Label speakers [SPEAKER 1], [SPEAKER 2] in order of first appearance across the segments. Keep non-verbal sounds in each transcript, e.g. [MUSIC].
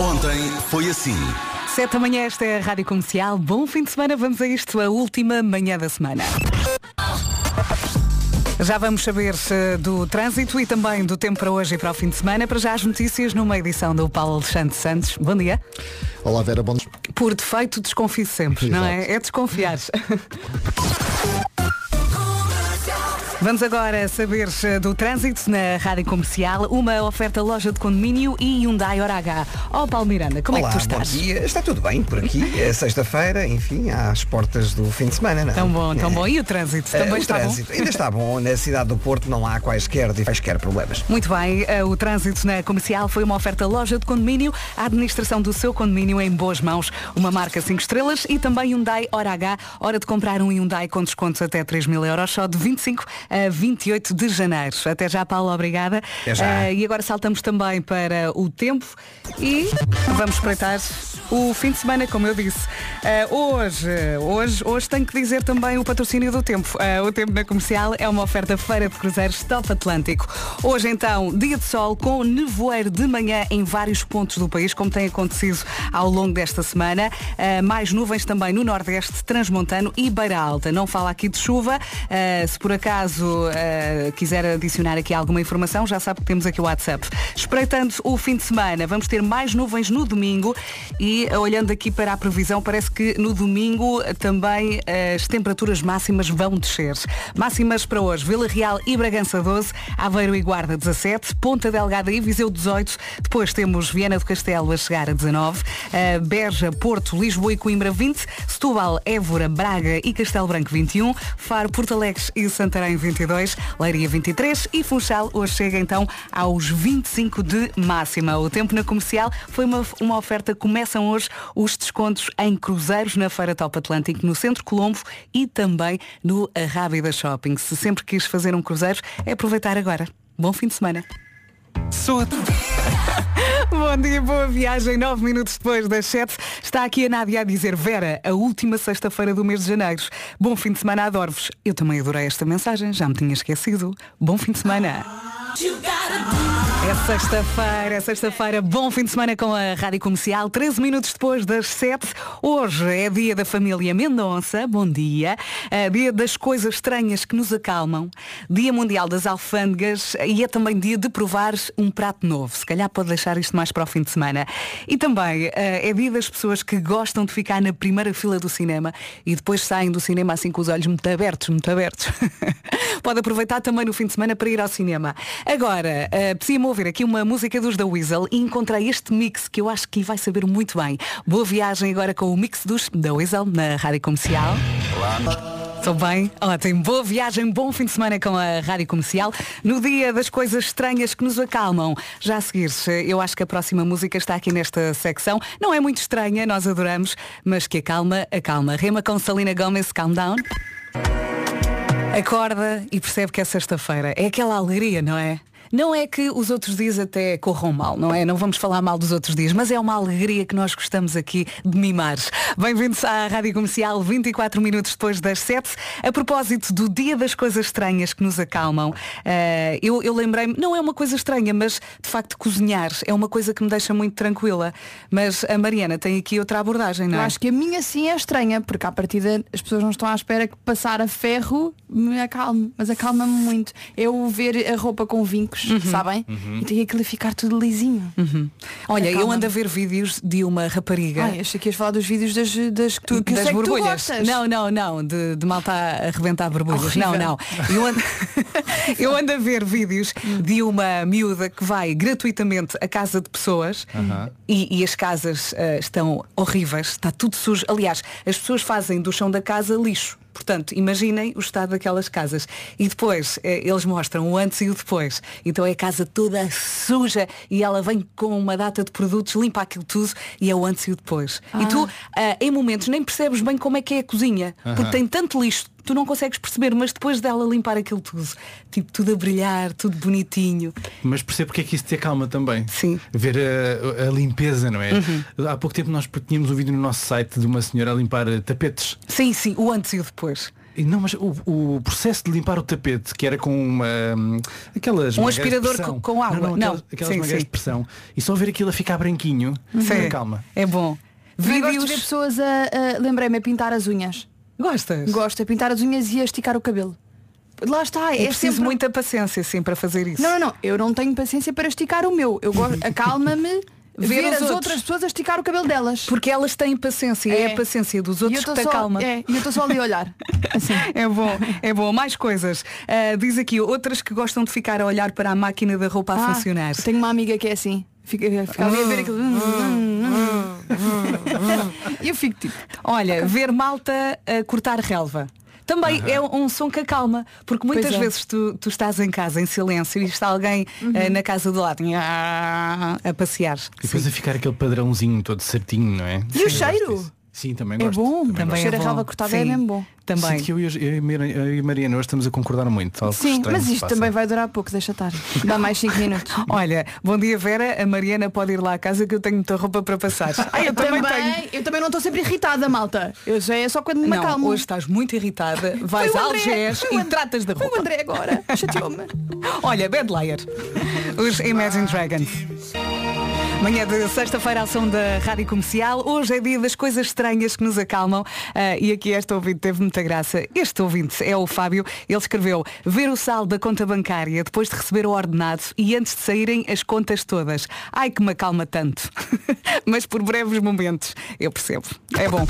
[SPEAKER 1] Ontem foi assim.
[SPEAKER 2] Sete da manhã, esta é a Rádio Comercial. Bom fim de semana, vamos a isto, a última manhã da semana. Já vamos saber eh, do trânsito e também do tempo para hoje e para o fim de semana. Para já as notícias numa edição do Paulo Alexandre Santos. Bom dia.
[SPEAKER 3] Olá Vera, bom
[SPEAKER 2] Por defeito, desconfio sempre, não é? É desconfiar. [LAUGHS] Vamos agora saber eh, do trânsito na Rádio Comercial, uma oferta loja de condomínio e Hyundai Hora H. Ó Paulo Miranda, como
[SPEAKER 4] Olá,
[SPEAKER 2] é que tu estás?
[SPEAKER 4] Bom dia. Está tudo bem por aqui. É sexta-feira, enfim, às portas do fim de semana, não é?
[SPEAKER 2] Tão bom, tão bom. E o trânsito?
[SPEAKER 4] Eh,
[SPEAKER 2] Também
[SPEAKER 4] o
[SPEAKER 2] está
[SPEAKER 4] trânsito
[SPEAKER 2] bom?
[SPEAKER 4] ainda está bom. Na cidade do Porto não há quaisquer, quaisquer problemas.
[SPEAKER 2] Muito bem, eh, o trânsito na comercial foi uma oferta loja de condomínio, a administração do seu condomínio em boas mãos, uma marca 5 estrelas e também Hyundai Hora H, hora de comprar um Hyundai com descontos até 3 mil euros, só de 25 a 28 de janeiro. Até já, Paulo, obrigada.
[SPEAKER 4] Já.
[SPEAKER 2] Eh, e agora saltamos também para o tempo e vamos espreitar o fim de semana, como eu disse. Eh, hoje, hoje, hoje tenho que dizer também o patrocínio do tempo. Eh, o tempo na comercial é uma oferta feira de cruzeiros Top Atlântico. Hoje então, dia de sol com nevoeiro de manhã em vários pontos do país, como tem acontecido ao longo desta semana. Eh, mais nuvens também no Nordeste, Transmontano e Beira Alta. Não fala aqui de chuva. Se por acaso eh, quiser adicionar aqui alguma informação, já sabe que temos aqui o WhatsApp. Espreitando o fim de semana, vamos ter mais nuvens no domingo e eh, olhando aqui para a previsão, parece que no domingo eh, também as temperaturas máximas vão descer. Máximas para hoje, Vila Real e Bragança 12, Aveiro e Guarda 17, Ponta Delgada e Viseu 18, depois temos Viana do Castelo a chegar a 19, eh, Beja, Porto, Lisboa e Coimbra 20, Setúbal, Évora, Braga e Castelo Branco 21, Faro, Porto Alegre e Santarém 22, Leiria 23 e Funchal hoje chega então aos 25 de máxima. O tempo na comercial foi uma, uma oferta. Começam hoje os descontos em cruzeiros na Feira Top Atlântico, no Centro Colombo e também no Arrábida Shopping. Se sempre quis fazer um cruzeiro, é aproveitar agora. Bom fim de semana.
[SPEAKER 1] Sou
[SPEAKER 2] Bom dia, boa viagem. Nove minutos depois das sete, está aqui a Nádia a dizer Vera, a última sexta-feira do mês de janeiro. Bom fim de semana, adoro-vos. Eu também adorei esta mensagem, já me tinha esquecido. Bom fim de semana. É sexta-feira, é sexta-feira, bom fim de semana com a Rádio Comercial, 13 minutos depois das 7. Hoje é dia da família Mendonça, bom dia. É dia das coisas estranhas que nos acalmam. Dia Mundial das Alfândegas e é também dia de provar um prato novo. Se calhar pode deixar isto mais para o fim de semana. E também eh, é dia das pessoas que gostam de ficar na primeira fila do cinema e depois saem do cinema assim com os olhos muito abertos, muito abertos. [LAUGHS] pode aproveitar também no fim de semana para ir ao cinema. Agora, uh, ouvir aqui uma música dos The Weasel e encontrei este mix que eu acho que vai saber muito bem. Boa viagem agora com o mix dos The Weasel na Rádio Comercial. Estou bem? Ótimo. Boa viagem, bom fim de semana com a Rádio Comercial. No dia das coisas estranhas que nos acalmam. Já a seguir, eu acho que a próxima música está aqui nesta secção. Não é muito estranha, nós adoramos, mas que acalma, acalma. Rema com Salina Gomes, Calm Down. Acorda e percebe que é sexta-feira. É aquela alegria, não é? Não é que os outros dias até corram mal, não é? Não vamos falar mal dos outros dias, mas é uma alegria que nós gostamos aqui de mimar. Bem-vindos à Rádio Comercial, 24 minutos depois das 7. A propósito do Dia das Coisas Estranhas que nos acalmam, eh, eu, eu lembrei-me, não é uma coisa estranha, mas de facto cozinhar é uma coisa que me deixa muito tranquila. Mas a Mariana tem aqui outra abordagem, não
[SPEAKER 5] Eu
[SPEAKER 2] é?
[SPEAKER 5] acho que a minha sim é estranha, porque à partida as pessoas não estão à espera que passar a ferro me acalme, mas acalma-me muito. Eu ver a roupa com vincos, sabem? E tem aquilo a ficar tudo lisinho.
[SPEAKER 2] Olha, eu
[SPEAKER 5] Acalma-me.
[SPEAKER 2] ando a ver vídeos de uma rapariga.
[SPEAKER 5] Ai, achei que ias falar dos vídeos das, das que tu, eu
[SPEAKER 2] das borbulhas. não, não, não, de, de malta a arrebentar borbulhas.
[SPEAKER 5] Horrível.
[SPEAKER 2] Não, não. Eu ando, [LAUGHS] eu ando a ver vídeos de uma miúda que vai gratuitamente à casa de pessoas e, e as casas ah, estão horríveis, está tudo sujo. Aliás, as pessoas fazem do chão da casa lixo. Portanto, imaginem o estado daquelas casas. E depois eh, eles mostram o antes e o depois. Então é a casa toda suja e ela vem com uma data de produtos, limpa aquilo tudo e é o antes e o depois. E tu, ah, em momentos, nem percebes bem como é que é a cozinha. Porque tem tanto lixo, tu não consegues perceber, mas depois dela limpar aquilo tudo, tipo tudo a brilhar, tudo bonitinho.
[SPEAKER 6] Mas percebo porque é que isso te acalma também.
[SPEAKER 2] Sim.
[SPEAKER 6] Ver a, a limpeza, não é? Há pouco tempo nós tínhamos um vídeo no nosso site de uma senhora a limpar eh, tapetes.
[SPEAKER 2] Sim, sim, o antes e o depois.
[SPEAKER 6] E Não, mas o, o processo de limpar o tapete, que era com uma, hum, aquelas
[SPEAKER 2] Um aspirador com- com água.
[SPEAKER 6] Não, não,
[SPEAKER 2] Não.
[SPEAKER 6] aquelas, aquelas
[SPEAKER 2] Sim,
[SPEAKER 6] mangueiras
[SPEAKER 2] sim.
[SPEAKER 6] de pressão. E só ver aquilo a ficar branquinho.
[SPEAKER 2] Sim.
[SPEAKER 6] Calma.
[SPEAKER 2] É bom.
[SPEAKER 5] Também gosto de ver
[SPEAKER 2] Vídeos.
[SPEAKER 5] pessoas a, a- lembrei-me a pintar as unhas.
[SPEAKER 2] Gostas?
[SPEAKER 5] Gosto a pintar as unhas e a esticar o cabelo. Lá está,
[SPEAKER 2] É
[SPEAKER 5] é,
[SPEAKER 2] preciso
[SPEAKER 5] sempre...
[SPEAKER 2] muita paciência sim para fazer isso.
[SPEAKER 5] Não, não, não. Eu não tenho paciência para esticar o meu. Eu gosto. Acalma-me [LAUGHS] ver,
[SPEAKER 2] Ver
[SPEAKER 5] as
[SPEAKER 2] outros.
[SPEAKER 5] outras pessoas a esticar o cabelo delas.
[SPEAKER 2] Porque elas têm paciência e é a paciência dos outros que te
[SPEAKER 5] só-
[SPEAKER 2] acalma.
[SPEAKER 5] É, e eu estou só ali a olhar. [LAUGHS] Assim.
[SPEAKER 2] É bom, é bom. Mais coisas. Ah, diz aqui, outras que gostam de ficar a olhar para a máquina da roupa a
[SPEAKER 5] Ah,
[SPEAKER 2] funcionar.
[SPEAKER 5] Tenho uma amiga que é assim. Fica, fica ali a ver aquilo. E eu fico tipo.
[SPEAKER 2] Olha, ver malta a cortar relva. Também é um som que acalma, porque muitas
[SPEAKER 5] Pois é.
[SPEAKER 2] vezes tu, tu estás em casa em silêncio e está alguém ah, na casa do lado a passear.
[SPEAKER 6] E depois a ficar aquele padrãozinho todo certinho, não é?
[SPEAKER 5] E o cheiro?
[SPEAKER 6] Sim, também
[SPEAKER 5] É
[SPEAKER 6] gosto.
[SPEAKER 5] bom.
[SPEAKER 6] Também
[SPEAKER 5] Também
[SPEAKER 6] gosto.
[SPEAKER 5] a
[SPEAKER 2] bom.
[SPEAKER 5] relva cortada é
[SPEAKER 2] Sim.
[SPEAKER 5] mesmo bom.
[SPEAKER 2] Também.
[SPEAKER 6] Sinto que eu e, a- eu e Mariana hoje estamos a concordar muito. algo
[SPEAKER 5] Sim, mas isto também vai durar pouco, deixa estar. Dá mais 5 [LAUGHS] minutos.
[SPEAKER 2] Olha, bom dia Vera, a Mariana pode ir lá à casa que eu tenho muita roupa para passar. [LAUGHS] Ah, eu também, tenho.
[SPEAKER 5] eu também não estou sempre irritada, malta. Eu já é só quando me
[SPEAKER 2] Não,
[SPEAKER 5] acalmo.
[SPEAKER 2] hoje estás muito irritada, vais a Algés e
[SPEAKER 5] André.
[SPEAKER 2] tratas da
[SPEAKER 5] Foi o
[SPEAKER 2] roupa.
[SPEAKER 5] André agora. [LAUGHS] Chateou-me.
[SPEAKER 2] Olha, Bad Liar. Os Imagine Dragons. Manhã de sexta-feira, ação da Rádio Comercial. Hoje é dia das coisas estranhas que nos acalmam. Ah, e aqui este ouvinte teve muita graça. Este ouvinte é o Fábio. Ele escreveu ver o saldo da conta bancária depois de receber o ordenado e antes de saírem as contas todas. Ai que me acalma tanto. [LAUGHS] Mas por breves momentos. Eu percebo. É bom.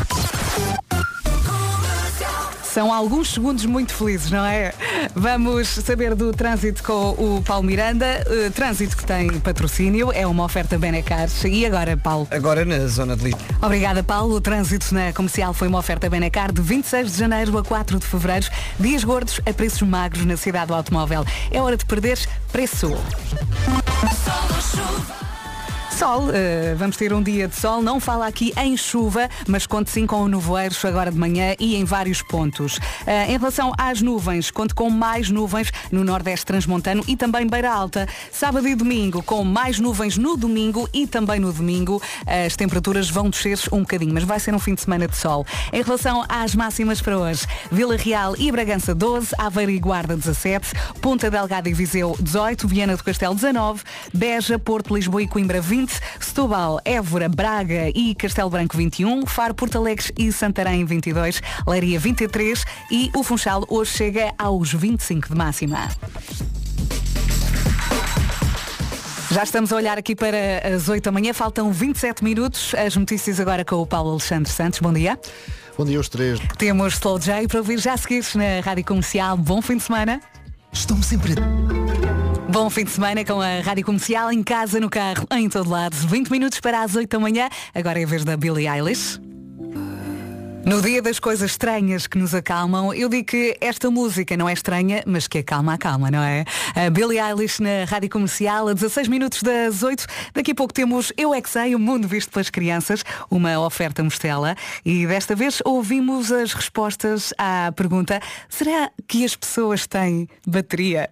[SPEAKER 2] São alguns segundos muito felizes, não é? Vamos saber do trânsito com o Paulo Miranda. Eh, trânsito que tem patrocínio, é uma oferta Benecar. E agora, Paulo?
[SPEAKER 4] Agora na zona de Lisboa.
[SPEAKER 2] Obrigada, Paulo. O trânsito na comercial foi uma oferta Benecar de 26 de janeiro a 4 de fevereiro. Dias gordos a preços magros na cidade do automóvel. É hora de perder preço. Sol, eh, vamos ter um dia de sol, não fala aqui em chuva, mas conte sim com nevoeiros agora de manhã e em vários pontos. Eh, em relação às nuvens, conte com mais nuvens no Nordeste Transmontano e também Beira Alta. Sábado e domingo, com mais nuvens no domingo e também no domingo, as temperaturas vão descer um bocadinho, mas vai ser um fim de semana de sol. Em relação às máximas para hoje, Vila Real e Bragança 12, Aveiro e Guarda 17, Ponta Delgada e Viseu 18, Viana do Castelo 19, Beja, Porto, Lisboa e Coimbra 20, Setúbal, Évora, Braga e Castelo Branco 21, Faro, Porto Alegre e Santarém 22, Leiria 23 e o Funchal hoje chega aos 25 de máxima. Já estamos a olhar aqui para as 8 da manhã, faltam 27 minutos. As notícias agora com o Paulo Alexandre Santos. Bom dia.
[SPEAKER 1] Bom dia aos três.
[SPEAKER 2] Temos Slow J para ouvir já a seguir na Rádio Comercial. Bom fim de semana.
[SPEAKER 1] Estão sempre.
[SPEAKER 2] Bom fim de semana com a Rádio Comercial, em casa, no carro, em todo lado. 20 minutos para as 8 da manhã. Agora é a vez da Billie Eilish. No dia das coisas estranhas que nos acalmam, eu digo que esta música não é estranha, mas que acalma, acalma, não é? A Billie Eilish na Rádio Comercial, a 16 minutos das 8. Daqui a pouco temos Eu É Que Sei, o mundo visto pelas crianças, uma oferta Mostela. E desta vez ouvimos as respostas à pergunta, será que as pessoas têm bateria?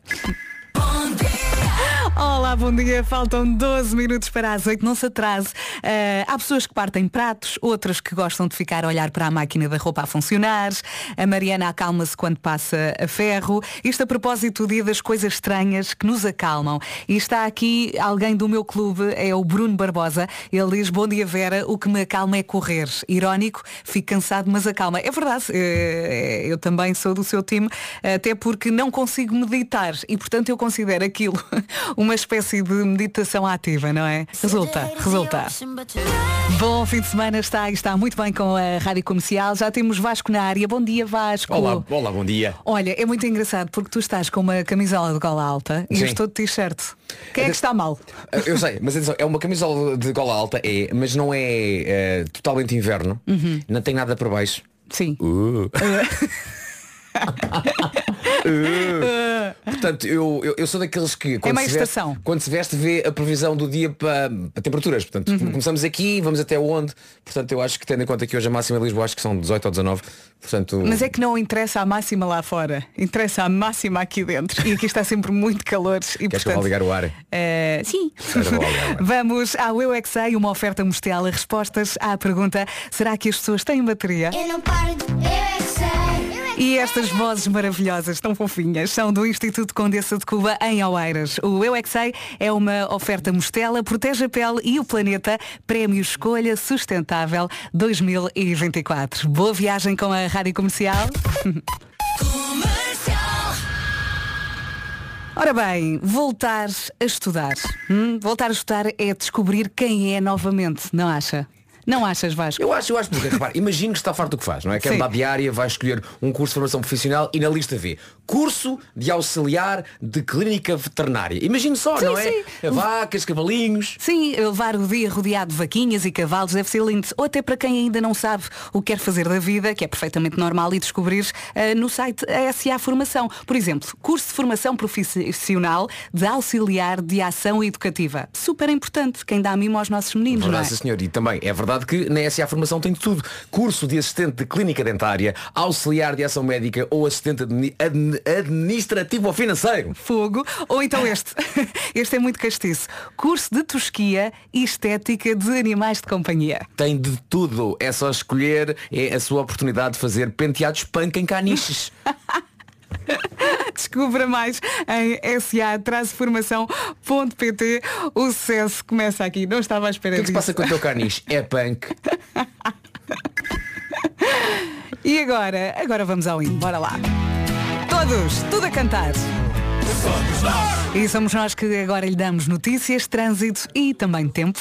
[SPEAKER 2] Olá, bom dia. Faltam 12 minutos para as 8, não se atrase. Eh, há pessoas que partem pratos, outras que gostam de ficar a olhar para a máquina da roupa a funcionar. A Mariana acalma-se quando passa a ferro. Isto a propósito do dia das coisas estranhas que nos acalmam. E está aqui alguém do meu clube, é o Bruno Barbosa. Ele diz, bom dia Vera, o que me acalma é correr. Irónico, fico cansado, mas acalma. É verdade, eh, eu também sou do seu time, até porque não consigo meditar e portanto eu considero aquilo [LAUGHS] uma espécie de meditação ativa, não é? Resulta, resulta. Bom fim de semana, está, está muito bem com a Rádio Comercial. Já temos Vasco na área. Bom dia, Vasco.
[SPEAKER 3] Olá, olá, bom dia.
[SPEAKER 2] Olha, é muito engraçado porque tu estás com uma camisola de gola alta e eu estou de t-shirt. Quem é que está mal?
[SPEAKER 3] Eu sei, mas atenção, é uma camisola de gola alta, é, mas não é, eh, totalmente inverno,
[SPEAKER 2] Uhum.
[SPEAKER 3] não tem nada por baixo.
[SPEAKER 2] Sim.
[SPEAKER 3] Uh. [LAUGHS] [LAUGHS] Uh. [LAUGHS] Portanto, eu, eu, eu sou daqueles que quando,
[SPEAKER 2] É
[SPEAKER 3] se veste, quando se veste vê a previsão do dia para, para temperaturas. Portanto,
[SPEAKER 2] Uhum.
[SPEAKER 3] começamos aqui, vamos até onde. Portanto, eu acho que tendo em conta que hoje a máxima em Lisboa acho que são 18 ou 19. Portanto,
[SPEAKER 2] Mas é que não interessa a máxima lá fora, interessa a máxima aqui dentro. E aqui está sempre muito calor. E,
[SPEAKER 3] queres que eu vá
[SPEAKER 2] portanto,
[SPEAKER 3] ligar o ar?
[SPEAKER 2] eh, sim.
[SPEAKER 3] Vou ar. [LAUGHS]
[SPEAKER 2] Vamos ao Eu é Que Sei, uma oferta Mostela. Respostas à pergunta, será que as pessoas têm bateria?
[SPEAKER 7] Eu não paro de. Eu é
[SPEAKER 2] E estas vozes maravilhosas, tão fofinhas, são do Instituto Condessa de Cuba em Oeiras. O Eu é Sei é uma oferta Mostela, protege a pele e o planeta, Prémio Escolha Sustentável 2024. Boa viagem com a Rádio Comercial. [LAUGHS] Ora bem, voltar a estudar. hum? Voltar a estudar é descobrir quem é novamente, não acha? Não achas, Vasco?
[SPEAKER 3] Eu acho, eu acho, porque repare, imagino que está farto do que faz, não é? Quer
[SPEAKER 2] Sim.
[SPEAKER 3] mudar de área, vai escolher um curso de formação profissional e na lista vê curso de auxiliar de clínica veterinária. Imagino só,
[SPEAKER 2] Sim,
[SPEAKER 3] não é?
[SPEAKER 2] sim.
[SPEAKER 3] Vacas, cavalinhos.
[SPEAKER 2] Sim, levar o dia rodeado de vaquinhas e cavalos deve ser lindo. Ou até para quem ainda não sabe o que quer fazer da vida, que é perfeitamente normal e descobrir eh, no site SA Formação. Por exemplo, curso de formação profissional de auxiliar de ação educativa. Super importante. Quem dá mimo aos nossos meninos, não é?
[SPEAKER 3] Verdade, senhor. E também é verdade que na SA Formação tem tudo. Curso de assistente de clínica dentária, auxiliar de ação médica ou assistente admi- admi- administrativo ou financeiro.
[SPEAKER 2] Fogo. Ou então este. [LAUGHS] Este é muito castiço. Curso de tosquia e estética de animais de companhia.
[SPEAKER 3] Tem de tudo. É só escolher, é a sua oportunidade de fazer penteados punk em caniches. [LAUGHS] [LAUGHS]
[SPEAKER 2] Descubra mais em sa-formação.pt. O sucesso começa aqui. Não estava à espera
[SPEAKER 3] O que é que se
[SPEAKER 2] disso.
[SPEAKER 3] passa com o teu caniche? É punk.
[SPEAKER 2] E agora? Agora vamos ao hino. Bora lá. Todos, tudo a cantar. E somos nós que agora lhe damos notícias, trânsito e também tempo.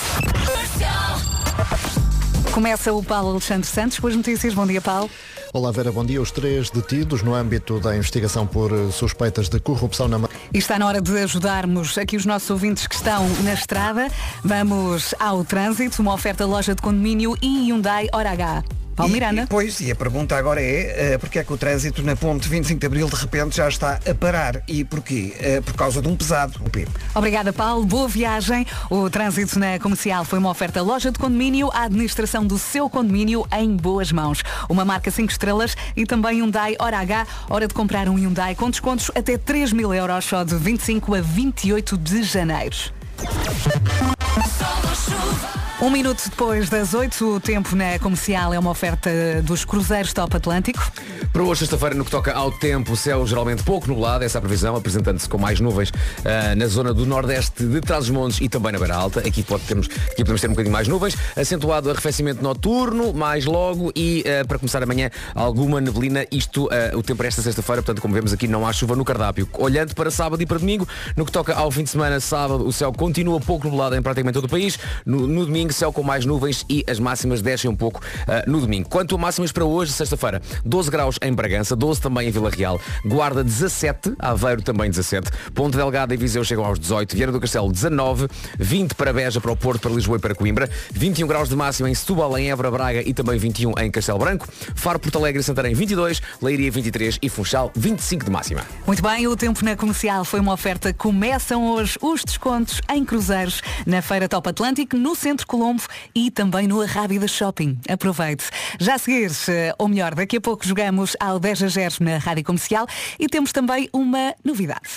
[SPEAKER 2] Começa o Paulo Alexandre Santos com as notícias. Bom dia, Paulo.
[SPEAKER 1] Olá Vera, bom dia. Os três detidos no âmbito da investigação por eh, suspeitas de corrupção na
[SPEAKER 2] E está na hora de ajudarmos aqui os nossos ouvintes que estão na estrada. Vamos ao trânsito, uma oferta loja de condomínio e Hyundai Hora H. Paulo
[SPEAKER 4] E-
[SPEAKER 2] Miranda.
[SPEAKER 4] e, pois, e a pergunta agora é eh, porque é que o trânsito na ponte 25 de Abril de repente já está a parar? E porquê? Eh, por causa de um pesado, o P.
[SPEAKER 2] Obrigada, Paulo. Boa viagem. O trânsito na comercial foi uma oferta loja de condomínio, a administração do seu condomínio em boas mãos. Uma marca 5 estrelas e também Hyundai Hora H. Hora de comprar um Hyundai com descontos até 3 mil euros só de 25 a 28 de janeiro. Um minuto depois das 8, o tempo na comercial é uma oferta dos cruzeiros Top Atlântico.
[SPEAKER 3] Para hoje, sexta-feira, no que toca ao tempo, o céu geralmente pouco nublado, essa é a previsão, apresentando-se com mais nuvens ah, na zona do nordeste de Trás-os-Montes e também na Beira Alta. Aqui, pode termos, aqui podemos ter um bocadinho mais nuvens, acentuado arrefecimento noturno, mais logo e ah, para começar amanhã alguma neblina. Isto, ah, o tempo para esta sexta-feira, portanto, como vemos aqui, não há chuva no cardápio. Olhando para sábado e para domingo, no que toca ao fim de semana, sábado, o céu continua pouco nublado em praticamente todo o país. No, no domingo, céu com mais nuvens e as máximas descem um pouco ah, no domingo. Quanto a máximas para hoje, sexta-feira, 12 graus em Bragança, 12 também em Vila Real, Guarda 17, Aveiro também 17, Ponte Delgada e Viseu chegam aos 18, Vieira do Castelo 19, 20 para Beja, para o Porto, para Lisboa e para Coimbra, 21 graus de máxima em Setúbal, em Évora, Braga e também 21 em Castelo Branco, Faro, Porto Alegre e Santarém 22, Leiria 23 e Funchal 25 de máxima.
[SPEAKER 2] Muito bem, o tempo na comercial foi uma oferta. Começam hoje os descontos em cruzeiros na Feira Top Atlântico, no Centro Colombo e também no Arrábida Shopping. Aproveite. Já a seguir, eh, ou melhor, daqui a pouco jogamos ao 10 a 0 na Rádio Comercial e temos também uma novidade.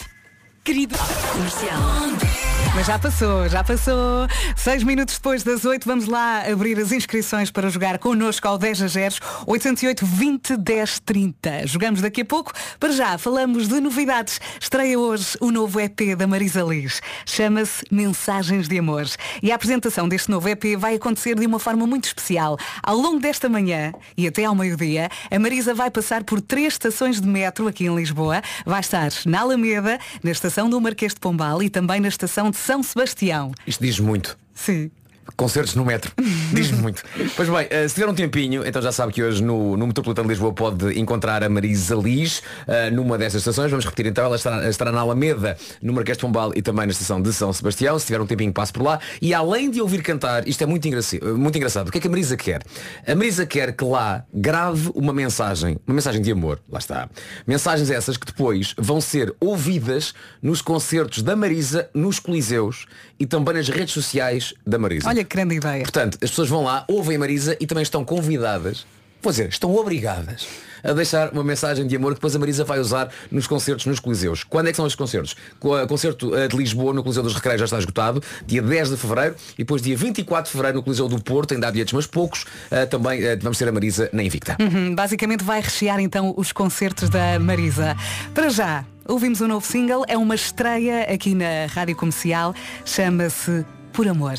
[SPEAKER 2] Querido comercial. Mas já passou, já passou. Seis minutos depois das oito, vamos lá abrir as inscrições para jogar connosco ao 10 a 0, 808 20 10 30. Jogamos daqui a pouco. Para já, falamos de novidades. Estreia hoje o novo EP da Marisa Liz. Chama-se Mensagens de Amor. E a apresentação deste novo EP vai acontecer de uma forma muito especial. Ao longo desta manhã e até ao meio-dia, a Marisa vai passar por três estações de metro aqui em Lisboa. Vai estar na Alameda, na estação do Marquês de Pombal e também na estação de São Sebastião.
[SPEAKER 3] Isto diz muito.
[SPEAKER 2] Sim.
[SPEAKER 3] Concertos no metro. [LAUGHS] Diz-me muito. Pois bem, eh, se tiver um tempinho, então já sabe que hoje no, no Metropolitano de Lisboa pode encontrar a Marisa Liz eh, numa destas estações. Vamos repetir então, ela estará, estará na Alameda, no Marquês de Pombal e também na estação de São Sebastião. Se tiver um tempinho, passe por lá. E além de ouvir cantar, isto é muito, muito engraçado. O que é que a Marisa quer? A Marisa quer que lá grave uma mensagem, uma mensagem de amor. Lá está. Mensagens essas que depois vão ser ouvidas nos concertos da Marisa, nos coliseus e também nas redes sociais da Marisa.
[SPEAKER 2] Olha que grande ideia.
[SPEAKER 3] Portanto, as pessoas vão lá, ouvem a Marisa e também estão convidadas, vou dizer, estão obrigadas a deixar uma mensagem de amor que depois a Marisa vai usar nos concertos nos Coliseus. Quando é que são estes concertos? O concerto eh, de Lisboa no Coliseu dos Recreios já está esgotado, dia 10 de Fevereiro, e depois dia 24 de Fevereiro no Coliseu do Porto, ainda há bilhetes, mas poucos, eh, também eh, vamos ter a Marisa na Invicta.
[SPEAKER 2] Hum, Basicamente vai rechear então os concertos da Marisa. Para já, ouvimos um novo single, é uma estreia aqui na Rádio Comercial, chama-se Por Amor.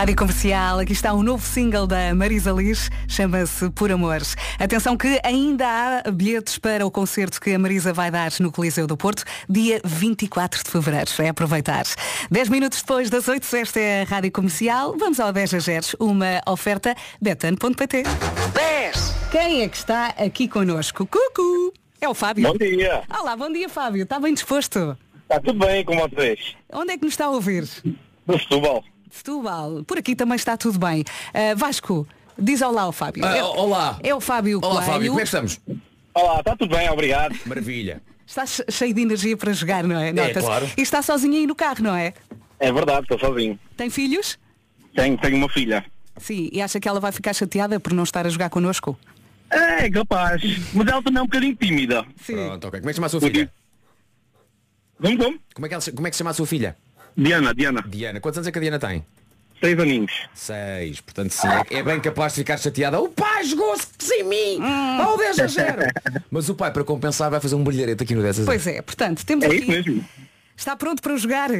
[SPEAKER 2] Rádio Comercial, aqui está um novo single da Marisa Liz, chama-se Por Amor. Atenção que ainda há bilhetes para o concerto que a Marisa vai dar no Coliseu do Porto, dia 24 de Fevereiro. É aproveitar. 10 minutos depois das 8, esta é a Rádio Comercial. Vamos ao 10 a 0, uma oferta betano.pt. 10! Quem é que está aqui connosco? Cucu! É o Fábio.
[SPEAKER 7] Bom dia.
[SPEAKER 2] Olá, bom dia Fábio. Está bem disposto?
[SPEAKER 7] Está tudo bem com vocês?
[SPEAKER 2] Onde é que nos está a ouvir?
[SPEAKER 7] No Setúbal.
[SPEAKER 2] Setúbal. Por aqui também está tudo bem. Ah, Vasco, diz olá ao Fábio.
[SPEAKER 3] Ah,
[SPEAKER 2] É-
[SPEAKER 3] olá.
[SPEAKER 2] É o Fábio
[SPEAKER 3] Olá
[SPEAKER 2] Coelho.
[SPEAKER 3] Fábio, como é que estamos?
[SPEAKER 7] Olá, está tudo bem, obrigado.
[SPEAKER 3] Maravilha.
[SPEAKER 2] Está che- cheio de energia para jogar, não é? Nota-se.
[SPEAKER 3] claro.
[SPEAKER 2] E está sozinho aí no carro, não é?
[SPEAKER 7] É verdade, estou sozinho.
[SPEAKER 2] Tem filhos?
[SPEAKER 7] Tenho, tenho uma filha.
[SPEAKER 2] Sim. E acha que ela vai ficar chateada por não estar a jogar connosco?
[SPEAKER 7] É, capaz. Mas ela também é um bocadinho tímida.
[SPEAKER 2] Sim.
[SPEAKER 3] Pronto, ok. Como é que se chama a sua filha?
[SPEAKER 7] Vamos, vamos?
[SPEAKER 3] Como é que, ela, se- como é que se chama a sua filha?
[SPEAKER 7] Diana, Diana.
[SPEAKER 3] Diana. Quantos anos é que a Diana tem?
[SPEAKER 7] Seis aninhos.
[SPEAKER 3] Seis. Portanto, sim, é, é bem capaz de ficar chateada. O pai jogou-se sem mim! Ao 10 a 0! Mas o pai, para compensar, vai fazer um brilharete aqui no 10 a 0.
[SPEAKER 2] Pois é, portanto, temos
[SPEAKER 7] É
[SPEAKER 2] aqui.
[SPEAKER 7] isso mesmo.
[SPEAKER 2] Está pronto para jogar?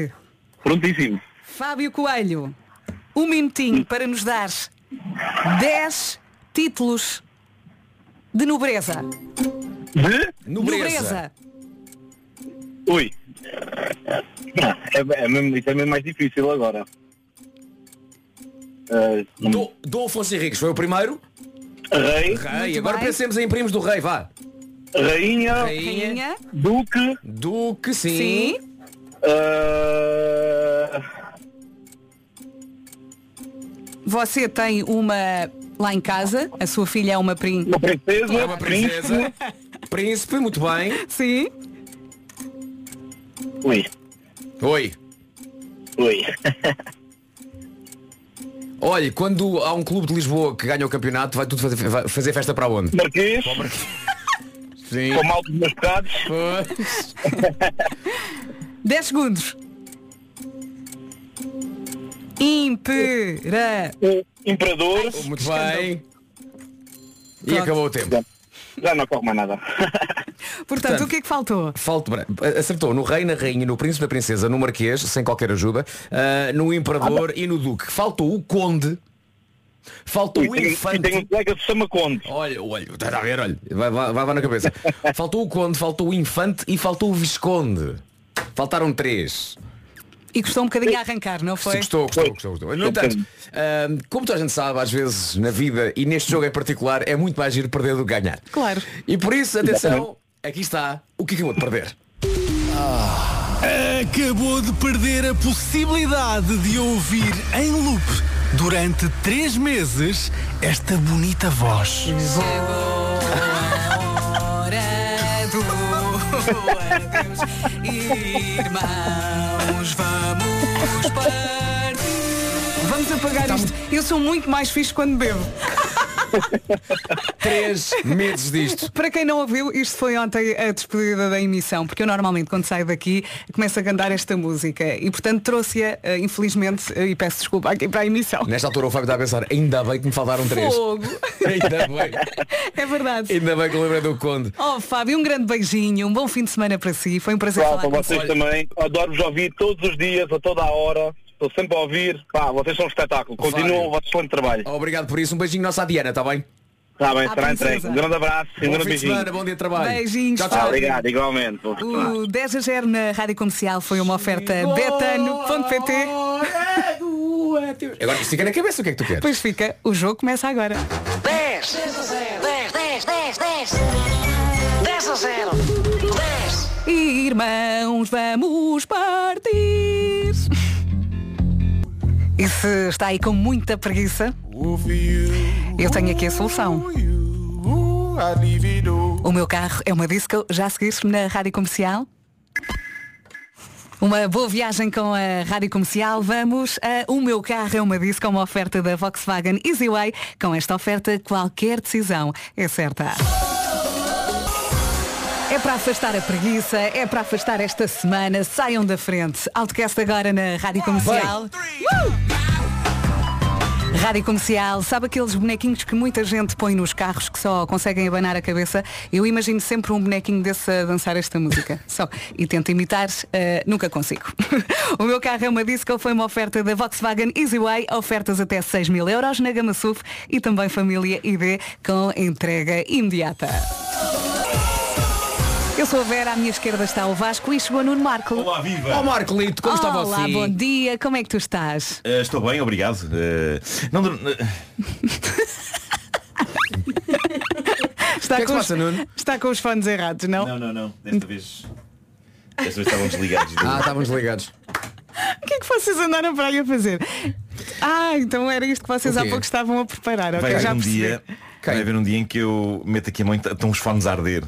[SPEAKER 7] Prontíssimo.
[SPEAKER 2] Fábio Coelho, um minutinho para nos dar 10 títulos de nobreza.
[SPEAKER 7] De?
[SPEAKER 3] Nobreza.
[SPEAKER 7] Ui. Não, é, é mesmo, isso é mesmo mais difícil agora. Ah,
[SPEAKER 3] Do, Dom Afonso Henriques foi o primeiro.
[SPEAKER 7] rei,
[SPEAKER 3] Rei. Agora
[SPEAKER 2] bem.
[SPEAKER 3] pensemos em primos do rei, vá.
[SPEAKER 7] rainha,
[SPEAKER 3] Rainha.
[SPEAKER 2] Rainha.
[SPEAKER 7] duque,
[SPEAKER 3] Duque, sim.
[SPEAKER 2] Sim.
[SPEAKER 7] ah,
[SPEAKER 2] Você tem uma lá em casa, a sua filha é uma prim.
[SPEAKER 7] uma princesa,
[SPEAKER 3] É uma princesa. Príncipe, muito bem.
[SPEAKER 2] Sim.
[SPEAKER 7] Ui,
[SPEAKER 3] Oi.
[SPEAKER 7] ui. [LAUGHS]
[SPEAKER 3] Olha, quando há um clube de Lisboa que ganha o campeonato, vai tudo fazer, vai fazer festa para onde?
[SPEAKER 7] Marquês, [LAUGHS]
[SPEAKER 3] Sim.
[SPEAKER 7] com mal dos meus pecados.
[SPEAKER 3] Pois. [LAUGHS]
[SPEAKER 2] 10 segundos. Impera.
[SPEAKER 7] O imperador,
[SPEAKER 3] Muito bem. E acabou o tempo.
[SPEAKER 7] já não corre mais nada.
[SPEAKER 2] Portanto,
[SPEAKER 3] Portanto,
[SPEAKER 2] o que é que faltou?
[SPEAKER 3] Falta, acertou no rei, na rainha, no príncipe, na princesa, no marquês, sem qualquer ajuda, ah, no imperador e no duque. Faltou o conde. Faltou o infante.
[SPEAKER 7] tenho um colega que se chama Conde.
[SPEAKER 3] Olha, olha, está a ver, olha, vai, vai, vai na cabeça. [LAUGHS] faltou o conde, faltou o infante e faltou o visconde. Faltaram três.
[SPEAKER 2] E custou um bocadinho a arrancar, não
[SPEAKER 3] Sim,
[SPEAKER 2] foi?
[SPEAKER 3] gostou, gostou, gostou, gostou. No entanto, ah, como toda a gente sabe, às vezes na vida e neste jogo em particular é muito mais giro perder do que ganhar.
[SPEAKER 2] Claro.
[SPEAKER 3] E por isso, atenção, aqui está o que acabou de perder.
[SPEAKER 6] Acabou de perder a possibilidade de ouvir em loop durante três meses esta bonita voz.
[SPEAKER 2] Irmãos, vamos partir. Vamos apagar isto. Eu sou muito mais fixe quando bebo. [LAUGHS]
[SPEAKER 3] Três meses disto.
[SPEAKER 2] Para quem não ouviu, isto foi ontem a despedida da emissão, porque eu normalmente quando saio daqui começo a cantar esta música e portanto trouxe-a, eh, infelizmente, eh, e peço desculpa aqui para a emissão.
[SPEAKER 3] Nesta altura o Fábio está a pensar, ainda bem que me faltaram três.
[SPEAKER 2] Fogo. [LAUGHS]
[SPEAKER 3] Ainda bem.
[SPEAKER 2] É verdade.
[SPEAKER 3] Ainda bem que eu lembrei do Conde.
[SPEAKER 2] Oh Fábio, um grande beijinho, um bom fim de semana para si. Foi um prazer
[SPEAKER 7] Pessoal,
[SPEAKER 2] falar
[SPEAKER 7] para
[SPEAKER 2] com
[SPEAKER 7] vocês também. Adoro-vos ouvir todos os dias, a toda a hora. Estou sempre a ouvir. Pá, vocês são um espetáculo. Continuam o vosso excelente trabalho.
[SPEAKER 3] Obrigado por isso. Um beijinho nosso à Diana, está bem?
[SPEAKER 7] Está bem, será entregue. Um grande abraço e um
[SPEAKER 3] Bom
[SPEAKER 7] grande beijinho.
[SPEAKER 3] semana, bom dia de trabalho.
[SPEAKER 2] Beijinhos,
[SPEAKER 3] Tchau, tchau.
[SPEAKER 7] Obrigado, igualmente.
[SPEAKER 2] O 10 a 0 na Rádio Comercial foi uma oferta betano.pt.
[SPEAKER 3] Agora isto fica na cabeça, o que é que tu queres?
[SPEAKER 2] Pois fica, o jogo começa agora.
[SPEAKER 8] 10 10 10 10 10 10 a 0 10
[SPEAKER 2] Irmãos, vamos partir. Se está aí com muita preguiça, eu tenho aqui a solução. O meu carro é uma disco, já a seguir na rádio comercial. Uma boa viagem com a Rádio Comercial. Vamos a O Meu Carro é uma Disco, uma oferta da Volkswagen Easyway. Com esta oferta, qualquer decisão é certa. É para afastar a preguiça, é para afastar esta semana. Saiam da frente. Outcast agora na Rádio Comercial. Uh! Rádio Comercial, sabe aqueles bonequinhos que muita gente põe nos carros que só conseguem abanar a cabeça? Eu imagino sempre um bonequinho desse a dançar esta música. [LAUGHS] Só. E tento imitar, uh, nunca consigo. [LAUGHS] o meu carro é uma disco, foi uma oferta da Volkswagen Easyway, ofertas até 6 mil euros na gama SUV e também família ID com entrega imediata. Eu sou a Vera, à minha esquerda está o Vasco e chegou Nuno Marco.
[SPEAKER 9] Olá, viva!
[SPEAKER 3] Ó Marcolito, como está
[SPEAKER 2] Olá,
[SPEAKER 3] você?
[SPEAKER 2] bom dia, como é que tu estás?
[SPEAKER 9] Eh, estou bem, obrigado. Eh, não, eh,
[SPEAKER 2] Está,
[SPEAKER 3] que é que
[SPEAKER 2] com
[SPEAKER 3] passa,
[SPEAKER 2] os,
[SPEAKER 3] Nuno?
[SPEAKER 2] está com os fones errados, não?
[SPEAKER 9] não, não, não. Desta vez. Desta vez estavam desligados.
[SPEAKER 3] Ah, estávamos ligados.
[SPEAKER 2] O que é que vocês andaram para aí a fazer? Ah, então era isto que vocês há pouco estavam a preparar?
[SPEAKER 9] Vai haver
[SPEAKER 2] já
[SPEAKER 9] um
[SPEAKER 2] percebi.
[SPEAKER 9] dia.
[SPEAKER 3] Quem?
[SPEAKER 9] Vai haver um dia em que eu meto aqui a mão e estão os fones a arder.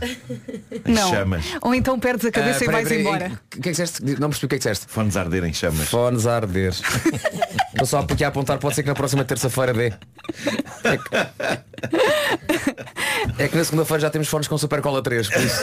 [SPEAKER 9] Em
[SPEAKER 2] Não.
[SPEAKER 9] chamas.
[SPEAKER 2] Ou então perdes a
[SPEAKER 3] Ah,
[SPEAKER 2] cabeça e vais embora.
[SPEAKER 3] O que é que disseste? Não percebi o que é que disseste.
[SPEAKER 9] Fones a arder em chamas.
[SPEAKER 3] Fones a arder. [LAUGHS] Estou só aqui a apontar, pode ser que na próxima terça-feira dê. É que, é que na segunda-feira já temos fones com Super Cola 3, por isso.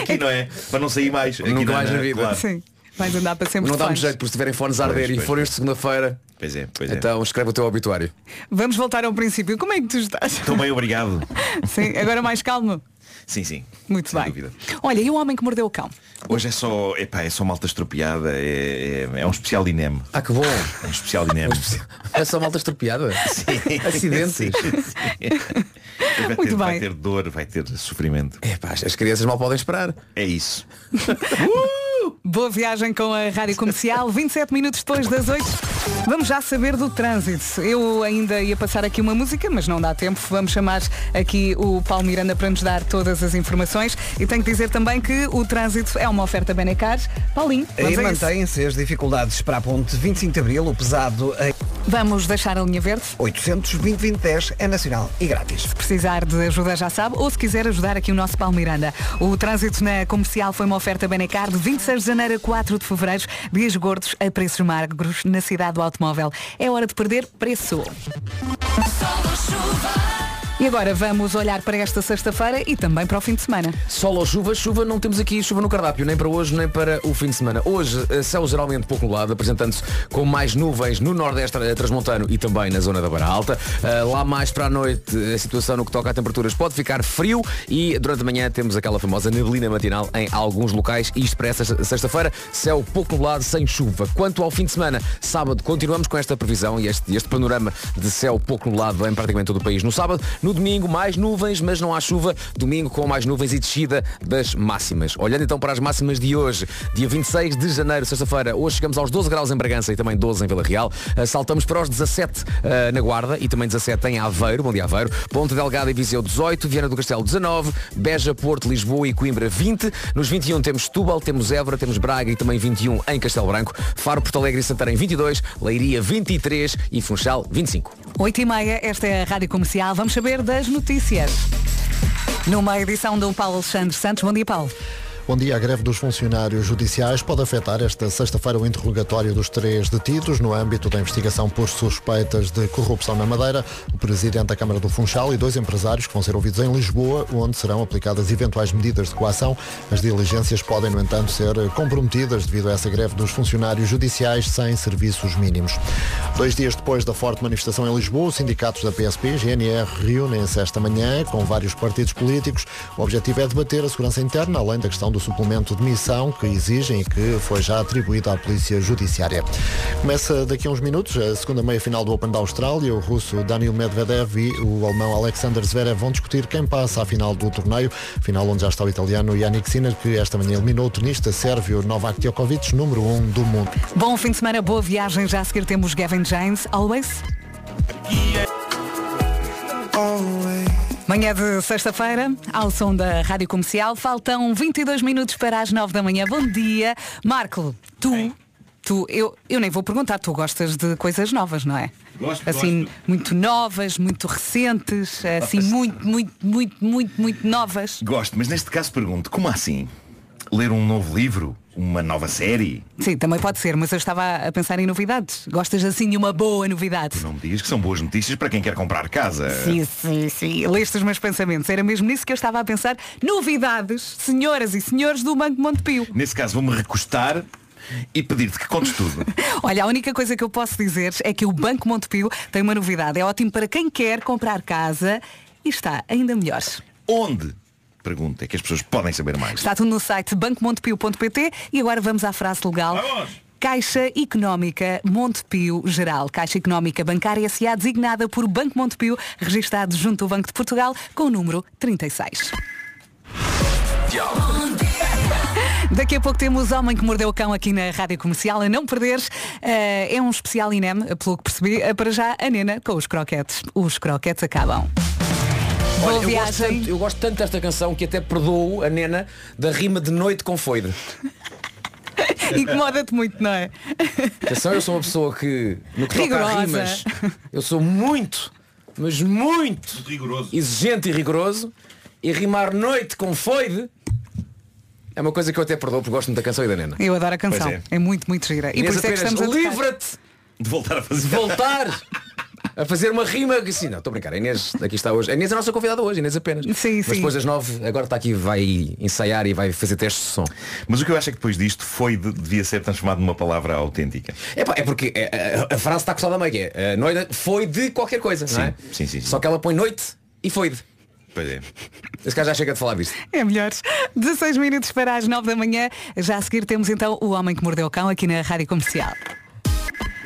[SPEAKER 9] Aqui não é? Para não sair mais. Aqui
[SPEAKER 3] Nunca
[SPEAKER 9] não é,
[SPEAKER 3] mais
[SPEAKER 9] não
[SPEAKER 3] na
[SPEAKER 9] é?
[SPEAKER 3] vida.
[SPEAKER 9] Claro.
[SPEAKER 2] Sim. Vais andar para sempre
[SPEAKER 3] Não dá-me jeito, porque se tiverem fones a arder
[SPEAKER 9] Pois,
[SPEAKER 3] e
[SPEAKER 9] pois,
[SPEAKER 3] forem de segunda-feira,
[SPEAKER 9] Pois é, pois é.
[SPEAKER 3] então escreve o teu obituário.
[SPEAKER 2] Vamos voltar ao princípio. Como é que tu estás?
[SPEAKER 9] Estou bem, obrigado. [LAUGHS]
[SPEAKER 2] Sim, agora mais calmo.
[SPEAKER 9] Sim, sim.
[SPEAKER 2] Muito
[SPEAKER 9] Sem
[SPEAKER 2] bem.
[SPEAKER 9] dúvida.
[SPEAKER 2] Olha, e o homem que mordeu o cão?
[SPEAKER 9] Hoje é só, epá, é só malta estropiada, é, é, é um especial INEM.
[SPEAKER 3] Ah, que bom!
[SPEAKER 9] É um especial INEM.
[SPEAKER 3] É só malta estropiada. Acidentes.
[SPEAKER 9] Sim, sim. Vai,
[SPEAKER 2] Muito
[SPEAKER 9] ter, vai
[SPEAKER 2] bem.
[SPEAKER 9] ter dor, vai ter sofrimento.
[SPEAKER 3] É pá, as crianças mal podem esperar.
[SPEAKER 9] É isso. [LAUGHS]
[SPEAKER 2] Boa viagem com a Rádio Comercial, 27 minutos depois das 8. Vamos já saber do trânsito. Eu ainda ia passar aqui uma música, mas não dá tempo. Vamos chamar aqui o Paulo Miranda para nos dar todas as informações. E tenho que dizer também que o trânsito é uma oferta Benecar. Paulinho, vamos isso.
[SPEAKER 4] mantêm-se as dificuldades para a ponte 25 de Abril, o pesado em
[SPEAKER 2] Vamos deixar a linha verde.
[SPEAKER 4] 820 2010 é nacional e grátis.
[SPEAKER 2] Se precisar de ajuda já sabe, ou se quiser ajudar aqui o nosso Paulo Miranda. O trânsito na comercial foi uma oferta Benecar de 26 de janeiro a 4 de fevereiro, dias gordos a preços magros na cidade do automóvel. É hora de perder preço. E agora vamos olhar para esta sexta-feira e também para o fim de semana.
[SPEAKER 3] Sol ou chuva, chuva, não temos aqui chuva no cardápio, nem para hoje, nem para o fim de semana. Hoje, eh, céu geralmente pouco nublado, apresentando-se com mais nuvens no Nordeste eh, Transmontano e também na zona da Beira Alta. Eh, Lá mais para a noite, a situação no que toca a temperaturas pode ficar frio e durante a manhã temos aquela famosa neblina matinal em alguns locais. Isto para esta sexta-feira, céu pouco nublado, sem chuva. Quanto ao fim de semana, sábado, continuamos com esta previsão e este, este panorama de céu pouco nublado em praticamente todo o país no sábado. No domingo, mais nuvens, mas não há chuva. Domingo com mais nuvens e descida das máximas. Olhando então para as máximas de hoje, dia 26 de janeiro, sexta-feira, hoje chegamos aos 12 graus em Bragança e também 12 em Vila Real. Uh, Saltamos para os 17 uh, na Guarda e também 17 em Aveiro, bom dia Aveiro. Ponte Delgada e Viseu 18, Viana do Castelo 19, Beja, Porto, Lisboa e Coimbra 20. Nos 21 temos Setúbal, temos Évora, temos Braga e também 21 em Castelo Branco. Faro, Porto Alegre e Santarém 22, Leiria 23 e Funchal 25.
[SPEAKER 2] 8 e meia, esta é a Rádio Comercial. Vamos saber das notícias. Numa edição do Paulo Alexandre Santos. Bom dia, Paulo.
[SPEAKER 1] Dia. A greve dos funcionários judiciais pode afetar esta sexta-feira o interrogatório dos três detidos no âmbito da investigação por suspeitas de corrupção na Madeira. O presidente da Câmara do Funchal e dois empresários que vão ser ouvidos em Lisboa, onde serão aplicadas eventuais medidas de coação. As diligências podem, no entanto, ser comprometidas devido a essa greve dos funcionários judiciais sem serviços mínimos. Dois dias depois da forte manifestação em Lisboa, os sindicatos da PSP e GNR reúnem-se esta manhã com vários partidos políticos. O objetivo é debater a segurança interna, além da questão do suplemento de missão que exigem e que foi já atribuído à Polícia Judiciária. Começa daqui a uns minutos a segunda meia-final do Open da Austrália. O russo Daniil Medvedev e o alemão Alexander Zverev vão discutir quem passa à final do torneio. Final onde já está o italiano Yannick Sinner, que esta manhã eliminou o tenista sérvio Novak Djokovic, número 1 um do mundo.
[SPEAKER 2] Bom fim de semana, boa viagem. Já a seguir temos Gavin James, Always. Manhã de sexta-feira, ao som da Rádio Comercial, faltam 22 minutos para as 9 da manhã. Bom dia. Marco, tu, tu eu, eu nem vou perguntar, tu gostas de coisas novas, não é?
[SPEAKER 9] Gosto,
[SPEAKER 2] Assim,
[SPEAKER 9] gosto.
[SPEAKER 2] muito novas, muito recentes, assim, muito, muito, muito, muito, muito novas.
[SPEAKER 9] Gosto, mas neste caso pergunto, como assim? Ler um novo livro, uma nova série.
[SPEAKER 2] Sim, também pode ser, mas eu estava a pensar em novidades. Gostas assim de uma boa novidade?
[SPEAKER 9] Não me digas que são boas notícias para quem quer comprar casa.
[SPEAKER 2] Sim, sim, sim. Leste os meus pensamentos. Era mesmo nisso que eu estava a pensar. Novidades, senhoras e senhores do Banco Montepio.
[SPEAKER 9] Nesse caso vou-me recostar e pedir-te que contes tudo. [LAUGHS]
[SPEAKER 2] Olha, a única coisa que eu posso dizer é que o Banco Montepio tem uma novidade. É ótimo para quem quer comprar casa e está ainda melhor.
[SPEAKER 9] Onde? Pergunta, é que as pessoas podem saber mais.
[SPEAKER 2] Está tudo no site bancomontepio.pt e agora vamos à frase legal. Caixa Económica Montepio Geral. Caixa Económica Bancária S.A. designada por Banco Montepio, registado junto ao Banco de Portugal com o número 36. [LAUGHS] Daqui a pouco temos Homem que Mordeu o Cão aqui na Rádio Comercial. A não perderes, eh, é um especial INEM, pelo que percebi. Eh, Para já, a Nena com os croquetes. Os croquetes acabam.
[SPEAKER 3] Olha, eu gosto, tanto, eu gosto tanto desta canção que até perdoo a nena da rima de noite com foide. [LAUGHS]
[SPEAKER 2] Incomoda-te muito, não é?
[SPEAKER 3] Atenção, eu sou uma pessoa que, no que toca a
[SPEAKER 2] Rigorosa.
[SPEAKER 3] rimas, eu sou muito, mas muito
[SPEAKER 9] Rigoroso.
[SPEAKER 3] exigente e rigoroso. E rimar noite com foide é uma coisa que eu até perdoo porque gosto muito da canção e da nena.
[SPEAKER 2] Eu adoro a canção. É.
[SPEAKER 9] é.
[SPEAKER 2] muito, muito gira. E por isso é que estamos a
[SPEAKER 3] livra-te
[SPEAKER 9] De voltar a fazer.
[SPEAKER 3] de voltar [LAUGHS] a fazer uma rima que sim, não, estou a brincar. A Inês aqui está hoje. A Inês é a nossa convidada hoje, Inês apenas.
[SPEAKER 2] Sim,
[SPEAKER 3] Mas
[SPEAKER 2] sim.
[SPEAKER 3] depois das nove, agora está aqui, vai ensaiar e vai fazer testes de som.
[SPEAKER 9] Mas o que eu acho é que depois disto foi de- devia ser transformado numa palavra autêntica.
[SPEAKER 3] É, pá, é porque é, a, a frase está coçada a meio, que é, a noite foi de qualquer coisa, não é?
[SPEAKER 9] sim, sim, sim.
[SPEAKER 3] Só que ela põe noite e foi de.
[SPEAKER 9] Pois é.
[SPEAKER 3] Esse cara já chega de falar disto.
[SPEAKER 2] É melhor. 16 minutos para as 9 da manhã. Já a seguir temos então o Homem que Mordeu o Cão aqui na Rádio Comercial.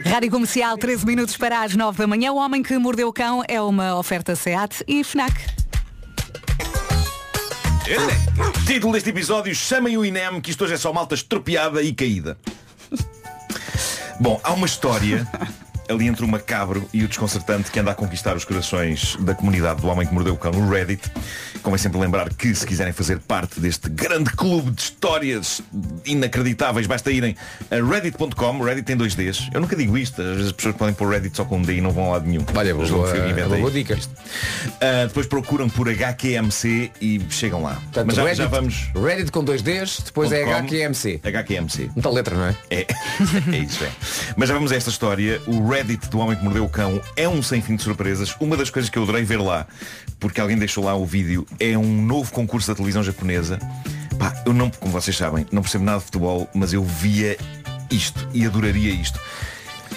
[SPEAKER 2] Rádio Comercial, 13 minutos para as 9 da manhã. O Homem que Mordeu o Cão é uma oferta SEAT e FNAC.
[SPEAKER 9] Título deste episódio, chamem o INEM, que isto hoje é só malta estropiada e caída. Bom, há uma história ali entre o macabro e o desconcertante que anda a conquistar os corações da comunidade do Homem que Mordeu o Cão no Reddit. Convém sempre lembrar que se quiserem fazer parte deste grande clube de histórias inacreditáveis, basta irem a reddit.com, Reddit tem dois Ds. Eu nunca digo isto, às vezes as pessoas podem pôr Reddit só com um D e não vão a lado nenhum.
[SPEAKER 3] Olha, é uma boa
[SPEAKER 9] isto.
[SPEAKER 3] dica.
[SPEAKER 9] Ah, depois procuram por HQMC e chegam lá.
[SPEAKER 3] Portanto,
[SPEAKER 9] Mas já,
[SPEAKER 3] Reddit,
[SPEAKER 9] já vamos.
[SPEAKER 3] Reddit com dois Ds, depois é. HQMC.
[SPEAKER 9] HQMC.
[SPEAKER 3] Muita letra, não é?
[SPEAKER 9] É, [LAUGHS] é isso, é. Mas já vamos a esta história. O Reddit do Homem que Mordeu o Cão é um sem fim de surpresas. Uma das coisas que eu adorei ver lá, porque alguém deixou lá o vídeo, é um novo concurso da televisão japonesa. Pá, eu não, como vocês sabem, não percebo nada de futebol, mas eu via isto e adoraria isto.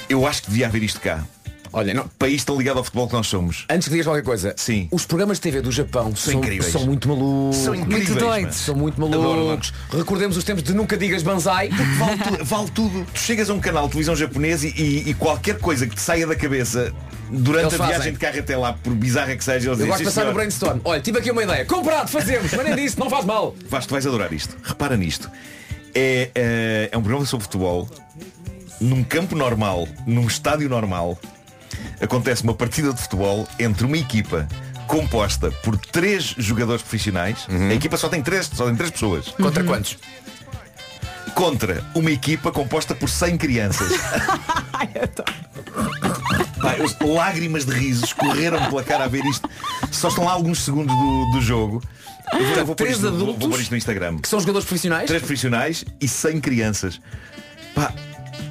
[SPEAKER 9] Eu acho que devia haver isto cá.
[SPEAKER 3] Olha, não,
[SPEAKER 9] País tão ligado ao futebol que nós somos.
[SPEAKER 3] antes que digas qualquer coisa,
[SPEAKER 9] Sim.
[SPEAKER 3] os programas de TV do Japão são,
[SPEAKER 9] incríveis.
[SPEAKER 3] são muito malucos.
[SPEAKER 9] São incríveis.
[SPEAKER 2] doidos.
[SPEAKER 9] mano.
[SPEAKER 3] São muito
[SPEAKER 9] Adoro,
[SPEAKER 3] malucos. Recordemos os tempos de nunca digas banzai.
[SPEAKER 9] Vale, tu- vale tudo. Tu chegas a um canal de televisão japonês e, e- e qualquer coisa que te saia da cabeça durante
[SPEAKER 3] Eles
[SPEAKER 9] a
[SPEAKER 3] fazem.
[SPEAKER 9] viagem de carro até lá, por bizarra que seja, eles
[SPEAKER 3] Eu gosto de
[SPEAKER 9] "Sim,
[SPEAKER 3] pensar no
[SPEAKER 9] senhor."
[SPEAKER 3] brainstorm. Olha, tive aqui uma ideia. Comprado, fazemos, mas nem disso, não faz mal.
[SPEAKER 9] Vasco, tu vais adorar isto. Repara nisto. É, é, é um programa sobre futebol. Num campo normal, num estádio normal, acontece uma partida de futebol entre uma equipa composta por três jogadores profissionais. A equipa só tem três, só tem três pessoas.
[SPEAKER 3] Contra quantos?
[SPEAKER 9] Contra uma equipa composta por 100 crianças. [LAUGHS] Pá, eu- lágrimas de riso escorreram pela cara a ver isto. Só estão lá alguns segundos do, do jogo. Eu vou, eu vou
[SPEAKER 3] três
[SPEAKER 9] isto no- vou-
[SPEAKER 3] adultos?
[SPEAKER 9] vou pôr isto no Instagram.
[SPEAKER 3] Que são jogadores profissionais?
[SPEAKER 9] Três profissionais e 100 crianças. Pá,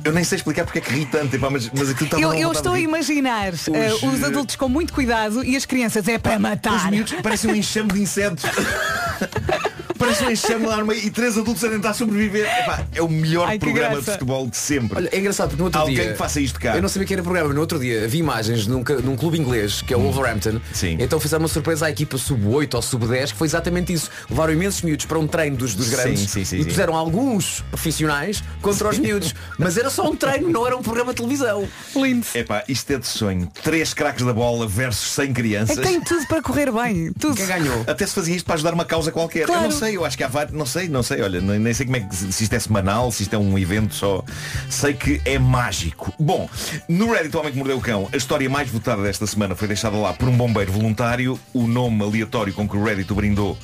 [SPEAKER 9] eu nem sei explicar porque é que ri tanto, epá, mas, mas aquilo estava
[SPEAKER 2] Eu, eu estou a
[SPEAKER 9] de rir.
[SPEAKER 2] imaginar eh, os adultos com muito cuidado e as crianças é para
[SPEAKER 9] Os
[SPEAKER 2] matar.
[SPEAKER 9] miúdos parecem um enxame de insetos. [LAUGHS] Parece um enxame lá no meio e três adultos a tentar sobreviver. Epá, é o melhor
[SPEAKER 2] Ai,
[SPEAKER 9] programa de
[SPEAKER 2] graça.
[SPEAKER 9] futebol de sempre.
[SPEAKER 3] Olha, é engraçado porque no outro
[SPEAKER 9] Alguém
[SPEAKER 3] dia.
[SPEAKER 9] que faça isto cá.
[SPEAKER 3] Eu não sabia que era programa, mas no outro dia vi imagens num, num clube inglês, que é o Wolverhampton.
[SPEAKER 9] Hum. Sim.
[SPEAKER 3] Então fizeram uma surpresa à equipa sub-8 ou sub-10, que foi exatamente isso. Levaram imensos miúdos para um treino dos, dos grandes
[SPEAKER 9] sim, sim,
[SPEAKER 3] e
[SPEAKER 9] sim.
[SPEAKER 3] puseram alguns profissionais contra os miúdos. Mas era só um treino, não era um programa de televisão.
[SPEAKER 2] Lindo.
[SPEAKER 9] Epá, isto é de sonho. Três craques da bola versus 100
[SPEAKER 2] É
[SPEAKER 9] crianças.
[SPEAKER 2] que tem tudo para correr bem. Tudo.
[SPEAKER 3] Quem ganhou?
[SPEAKER 9] Até se fazia isto para ajudar uma causa qualquer.
[SPEAKER 2] Claro.
[SPEAKER 9] Eu não sei, eu acho que há vários. Não sei, não sei, olha, nem, nem sei como é que se isto é semanal, se isto é um evento só. Sei que é mágico. Bom, no Reddit o Homem que Mordeu o Cão, a história mais votada desta semana foi deixada lá por um bombeiro voluntário. O nome aleatório com que o Reddit o brindou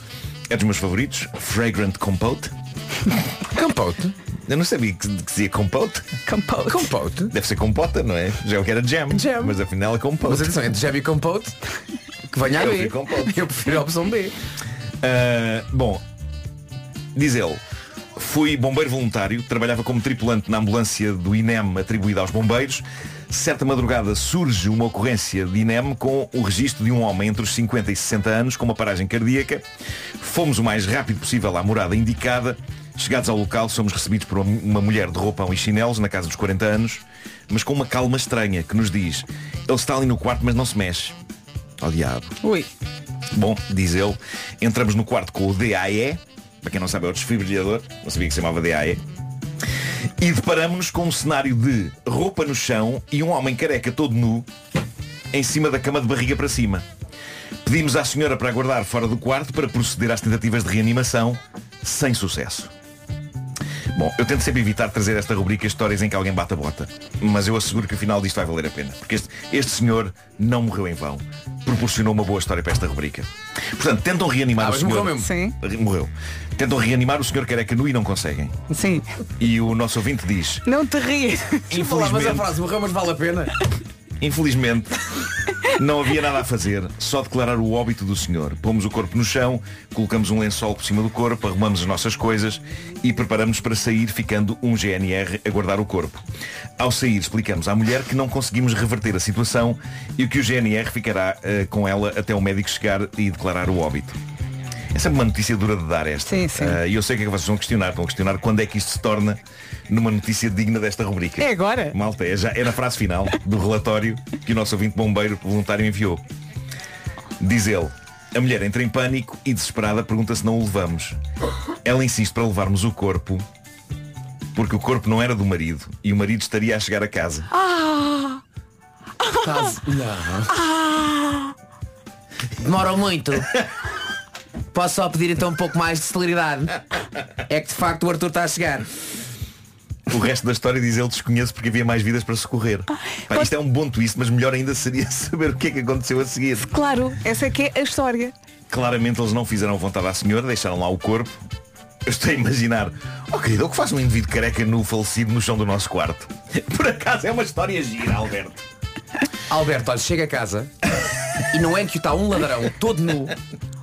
[SPEAKER 9] é dos meus favoritos, Fragrant Compote. [LAUGHS]
[SPEAKER 3] Campote.
[SPEAKER 9] Eu não sabia que, que dizia compote.
[SPEAKER 2] Compote.
[SPEAKER 3] Compote.
[SPEAKER 9] Deve ser compota, não é? Já eu que era jam.
[SPEAKER 3] Jam.
[SPEAKER 9] Mas afinal é compote.
[SPEAKER 3] Mas atenção, é de Jab e Compote. [LAUGHS] Que venha a
[SPEAKER 9] Eu
[SPEAKER 3] B.
[SPEAKER 9] prefiro Compote.
[SPEAKER 3] Eu prefiro a opção B.
[SPEAKER 9] Uh, bom, diz ele, Fui bombeiro voluntário, trabalhava como tripulante na ambulância do INEM atribuída aos bombeiros. Certa madrugada surge uma ocorrência de INEM com o registro de um homem entre os 50 e 60 anos com uma paragem cardíaca. Fomos o mais rápido possível à morada indicada. Chegados ao local, somos recebidos por uma- mulher de roupão e chinelos, na casa dos 40 anos, mas com uma calma estranha, que nos diz ele está ali no quarto, mas não se mexe. Ó diabo.
[SPEAKER 2] Ui.
[SPEAKER 9] Bom, diz ele, entramos no quarto com o DAE, para quem não sabe é o desfibrilador, não sabia que se chamava DAE, e deparamos-nos com um cenário de roupa no chão e um homem careca todo nu em cima da cama de barriga para cima. Pedimos à senhora para aguardar fora do quarto para proceder às tentativas de reanimação, sem sucesso. Bom, eu tento sempre evitar trazer esta rubrica histórias em que alguém bate a bota. Mas eu asseguro que o final disto vai valer a pena. Porque este, este senhor não morreu em vão. Proporcionou uma boa história para esta rubrica. Portanto, tentam reanimar
[SPEAKER 3] Ah,
[SPEAKER 9] o
[SPEAKER 3] mas
[SPEAKER 9] senhor.
[SPEAKER 3] morreu mesmo?
[SPEAKER 2] Sim.
[SPEAKER 9] Re- Morreu. Tentam reanimar o senhor careca nu e não conseguem.
[SPEAKER 2] Sim.
[SPEAKER 9] E o nosso ouvinte diz,
[SPEAKER 2] Não te rias.
[SPEAKER 3] Lá, mas a
[SPEAKER 9] infelizmente,
[SPEAKER 3] frase morreu, mas vale a pena.
[SPEAKER 9] infelizmente, não havia nada a fazer, só declarar o óbito do senhor. Pomos o corpo no chão, colocamos um lençol por cima do corpo, arrumamos as nossas coisas e preparamos para sair, ficando um GNR a guardar o corpo. Ao sair, explicamos à mulher que não conseguimos reverter a situação e que o GNR ficará eh, com ela até o médico chegar e declarar o óbito. É sempre uma notícia dura de dar esta.
[SPEAKER 2] Sim, sim.
[SPEAKER 9] Eh, E eu sei o que é que vocês vão questionar. Vão questionar quando é que isto se torna numa notícia digna desta rubrica.
[SPEAKER 2] É agora.
[SPEAKER 9] Malta, é, já, é na frase final do relatório que o nosso ouvinte bombeiro voluntário enviou. Diz ele, a mulher entra em pânico e desesperada pergunta se não o levamos. Ela insiste para levarmos o corpo porque o corpo não era do marido e o marido estaria a chegar a casa.
[SPEAKER 3] Estás- Não. Demora muito. [LAUGHS] Posso só pedir então um pouco mais de celeridade? É que de facto o Arthur está a chegar.
[SPEAKER 9] O resto da história diz ele desconheço porque havia mais vidas para socorrer. Pá, isto é um bom twist, mas melhor ainda seria [LAUGHS] saber o que é que aconteceu a seguir.
[SPEAKER 2] Claro, essa é que é a história.
[SPEAKER 9] Claramente eles não fizeram vontade à senhora, deixaram lá o corpo. Eu estou a imaginar, oh querido, o que faz um indivíduo careca nu falecido no chão do nosso quarto? [LAUGHS] Por acaso é uma história gira, Alberto.
[SPEAKER 3] Alberto, olha, chega a casa e não é que está um ladrão todo nu,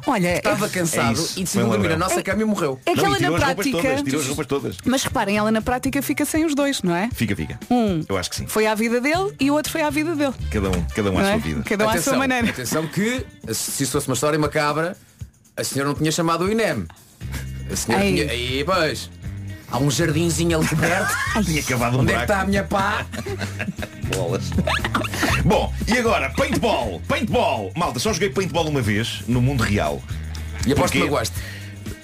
[SPEAKER 2] Olha,
[SPEAKER 3] estava
[SPEAKER 2] é,
[SPEAKER 3] cansado
[SPEAKER 9] É
[SPEAKER 3] e decidiu
[SPEAKER 9] um
[SPEAKER 3] dormir na nossa cama e morreu.
[SPEAKER 2] é que
[SPEAKER 9] não,
[SPEAKER 2] ela na prática.
[SPEAKER 9] todas, tirou as roupas todas.
[SPEAKER 2] Mas reparem, ela na prática fica sem os dois, não é?
[SPEAKER 9] Fica, fica.
[SPEAKER 2] Um.
[SPEAKER 9] Eu acho que sim.
[SPEAKER 2] Foi à vida dele e o outro foi à vida dele.
[SPEAKER 9] Cada um, cada um à
[SPEAKER 2] não é?
[SPEAKER 9] sua vida.
[SPEAKER 2] Cada um à sua maneira.
[SPEAKER 3] atenção que se isso fosse uma história macabra, a senhora não tinha chamado o INEM. A senhora
[SPEAKER 2] Ei.
[SPEAKER 3] tinha. Aí, pois. Há um jardinzinho ali perto. [LAUGHS]
[SPEAKER 9] Tinha cavado um
[SPEAKER 3] Onde é que
[SPEAKER 9] buraco.
[SPEAKER 3] está a minha pá? [LAUGHS]
[SPEAKER 9] Bolas. [LAUGHS] Bom, e agora, paintball, paintball. Malta, só joguei paintball uma vez no mundo real.
[SPEAKER 3] E aposto que
[SPEAKER 9] Porquê?
[SPEAKER 3] magoaste.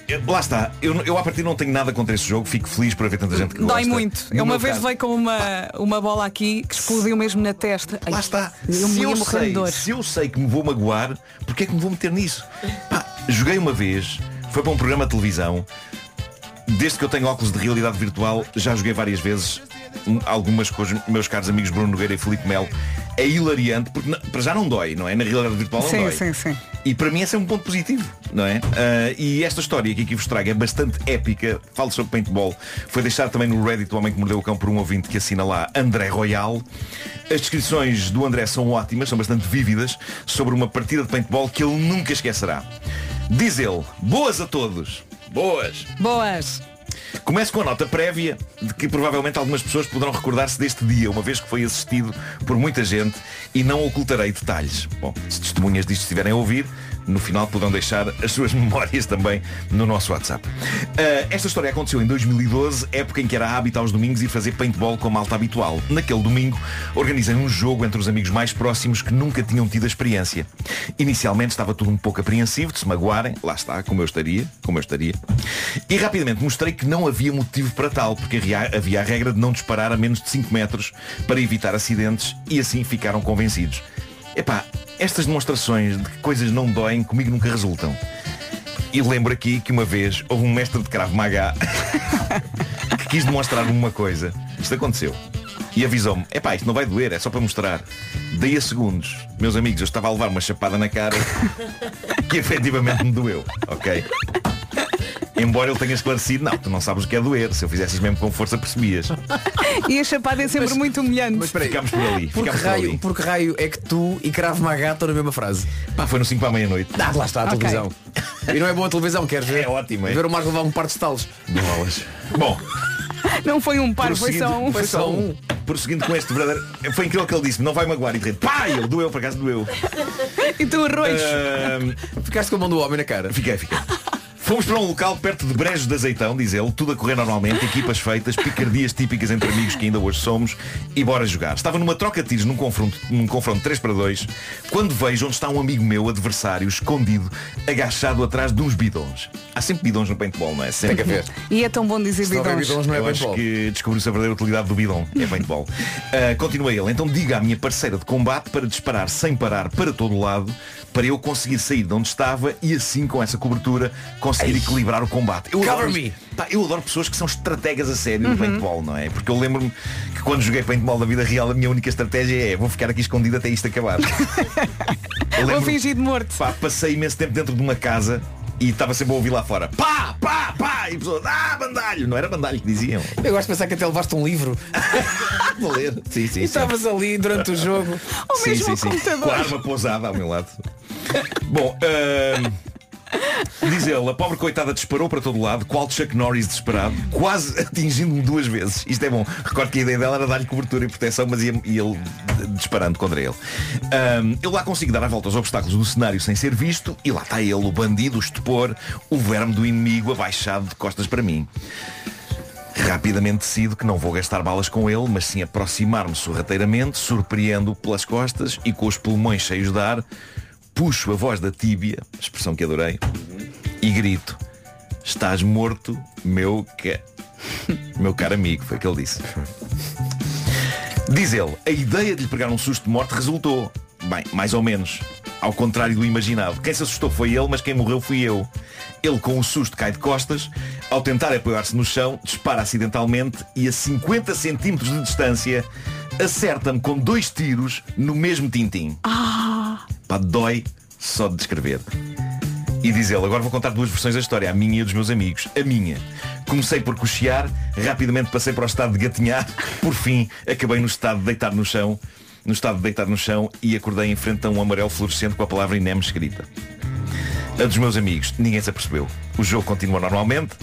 [SPEAKER 9] Eu- Lá está, eu, eu a partir não tenho nada contra esse jogo, fico feliz por haver tanta gente que
[SPEAKER 2] Dói
[SPEAKER 9] gosta.
[SPEAKER 2] muito.
[SPEAKER 9] No
[SPEAKER 2] Eu uma
[SPEAKER 9] meu
[SPEAKER 2] vez
[SPEAKER 9] caso-
[SPEAKER 2] veio com uma, uma bola aqui que explodiu mesmo na testa. Ai,
[SPEAKER 9] Lá está.
[SPEAKER 2] Eu me
[SPEAKER 9] se,
[SPEAKER 2] ia
[SPEAKER 9] eu
[SPEAKER 2] morrer de
[SPEAKER 9] sei,
[SPEAKER 2] dor.
[SPEAKER 9] se eu sei que me vou magoar, porque é que me vou meter nisso? Pá, joguei uma vez, foi para um programa de televisão. Desde que eu tenho óculos de realidade virtual, já joguei várias vezes. um, Algumas com os meus caros amigos Bruno Nogueira e Filipe Melo. É hilariante, porque para já não dói, não é? Na realidade virtual não
[SPEAKER 2] Sim,
[SPEAKER 9] dói.
[SPEAKER 2] sim, sim.
[SPEAKER 9] E para mim esse é um ponto positivo, não é? Ah, e esta história que aqui vos trago é bastante épica. Falo sobre paintball. Foi deixado também no Reddit o homem que mordeu o cão por um ouvinte que assina lá André Royal. As descrições do André são ótimas, são bastante vívidas, sobre uma partida de paintball que ele nunca esquecerá. Diz ele, boas a todos. Boas.
[SPEAKER 2] Boas.
[SPEAKER 9] Começo com a nota prévia de que provavelmente algumas pessoas poderão recordar-se deste dia, uma vez que foi assistido por muita gente e não ocultarei detalhes. Bom, se testemunhas disto estiverem a ouvir, no final poderão deixar as suas [LAUGHS] memórias também no nosso WhatsApp. Ah, esta história aconteceu em 2012, época em que era hábito aos domingos ir fazer paintball com a malta habitual. Naquele domingo, organizei um jogo entre os amigos mais próximos que nunca tinham tido a experiência. Inicialmente estava tudo um pouco apreensivo de se magoarem, lá está, como eu estaria, como eu estaria. E rapidamente mostrei que não havia motivo para tal, porque havia a regra de não disparar a menos de 5 metros para evitar acidentes e assim ficaram convencidos. Epá, estas demonstrações de que coisas não doem comigo nunca resultam. E lembro aqui que uma vez houve um mestre de Krav Maga [LAUGHS] que quis demonstrar-me uma coisa. Isto aconteceu. E avisou-me, epá, isto não vai doer, é só para mostrar. Daí a segundos, meus amigos, eu estava a levar uma chapada na cara [LAUGHS] que efetivamente me doeu, ok? Embora ele tenha esclarecido, não, tu não sabes o que é doer. Se eu fizesse isso mesmo com força, percebias.
[SPEAKER 2] E a chapada é sempre muito humilhante.
[SPEAKER 3] Mas espera aí,
[SPEAKER 9] Ficámos por ali.
[SPEAKER 3] por que,
[SPEAKER 9] Ficámos por
[SPEAKER 3] raio,
[SPEAKER 9] ali.
[SPEAKER 3] por que raio é que tu e cravo uma gata na mesma frase?
[SPEAKER 9] Pá, foi no 5 para a meia-noite.
[SPEAKER 3] Ah, lá está a
[SPEAKER 2] Ok.
[SPEAKER 3] televisão. E não é boa a televisão, queres ver?
[SPEAKER 9] É ótimo, é.
[SPEAKER 3] Ver o Marco levar um par de estalos.
[SPEAKER 9] Bolas. Bom,
[SPEAKER 2] Não foi um par, foi só um.
[SPEAKER 3] Foi só um.
[SPEAKER 9] prosseguindo com este verdadeiro. Foi incrível que ele disse, não vai magoar e de repente, pá, ele doeu, por acaso doeu.
[SPEAKER 2] E tu arroz.
[SPEAKER 9] Ahm,
[SPEAKER 3] Ficaste com a mão do homem na cara.
[SPEAKER 9] Fiquei, fiquei. Fomos para um local perto de Brejos de Azeitão, diz ele, tudo a correr normalmente, equipas feitas, picardias típicas entre amigos que ainda hoje somos, e bora jogar. Estava numa troca de tiros num confronto, num confronto 3 para 2, quando vejo onde está um amigo meu, adversário, escondido, agachado atrás de uns bidons. Há sempre bidons no paintball, não é?
[SPEAKER 3] Tem
[SPEAKER 9] Sempre.
[SPEAKER 3] que haver.
[SPEAKER 2] E é tão bom dizer
[SPEAKER 3] Se
[SPEAKER 2] bidons.
[SPEAKER 3] bidons não é
[SPEAKER 9] Eu acho
[SPEAKER 3] paintball.
[SPEAKER 9] que descobriu-se a verdadeira utilidade do bidon. É paintball. Uh, [LAUGHS] continua ele. Então diga à minha parceira de combate para disparar sem parar para todo o lado, para eu conseguir sair de onde estava e assim com essa cobertura conseguir equilibrar o combate. Eu adoro, pá, eu adoro pessoas que são estrategas a sério no paintball, não é? Porque eu lembro-me que quando joguei paintball na vida real a minha única estratégia é vou ficar aqui escondido até isto acabar. [LAUGHS] Eu
[SPEAKER 2] Vou fingir de morto.
[SPEAKER 9] Pá, passei imenso tempo dentro de uma casa e estava sempre a ouvir lá fora. Pá, pá, pá! E pessoas, ah, bandalho! Não era bandalho que diziam.
[SPEAKER 3] Eu gosto de pensar que até levaste um livro [LAUGHS]
[SPEAKER 9] Vou ler. Sim, sim,
[SPEAKER 3] e estavas ali durante o jogo.
[SPEAKER 2] Ou
[SPEAKER 9] sim,
[SPEAKER 2] mesmo
[SPEAKER 9] sim, sim.
[SPEAKER 2] computador.
[SPEAKER 9] Com a arma pousada ao meu lado. Bom, ahm, diz ele, a pobre coitada disparou para todo lado, qual Chuck Norris desesperado, quase atingindo-me duas vezes. Isto é bom. Recordo que a ideia dela era dar-lhe cobertura e proteção, mas ia, ia ele disparando contra ele. Ahm, eu lá consigo dar a volta aos obstáculos do cenário sem ser visto e lá está ele, o bandido, o estupor, o verme do inimigo abaixado de costas para mim. Rapidamente decido que não vou gastar balas com ele, mas sim aproximar-me sorrateiramente, surpreendo-o pelas costas e com os pulmões cheios de ar, puxo a voz da tíbia, expressão que adorei, e grito, estás morto, meu ca... [LAUGHS] meu caro amigo, foi o que ele disse. Diz ele, a ideia de lhe pegar um susto de morte resultou. Bem, mais ou menos. Ao contrário do imaginado. Quem se assustou foi ele, mas quem morreu fui eu. Ele com o susto cai de costas, ao tentar apoiar-se no chão, dispara acidentalmente e a 50 centímetros de distância acerta-me com dois tiros no mesmo tintim. Pá, dói só de descrever. E diz ele, agora vou contar duas versões da história, a minha e a dos meus amigos. A minha. Comecei por cochear, rapidamente passei para o estado de gatinhar, por fim acabei no estado de deitar no chão, no estado de deitar no chão e acordei em frente a um amarelo fluorescente com a palavra INEM escrita. A dos meus amigos, ninguém se apercebeu. O jogo continuou normalmente.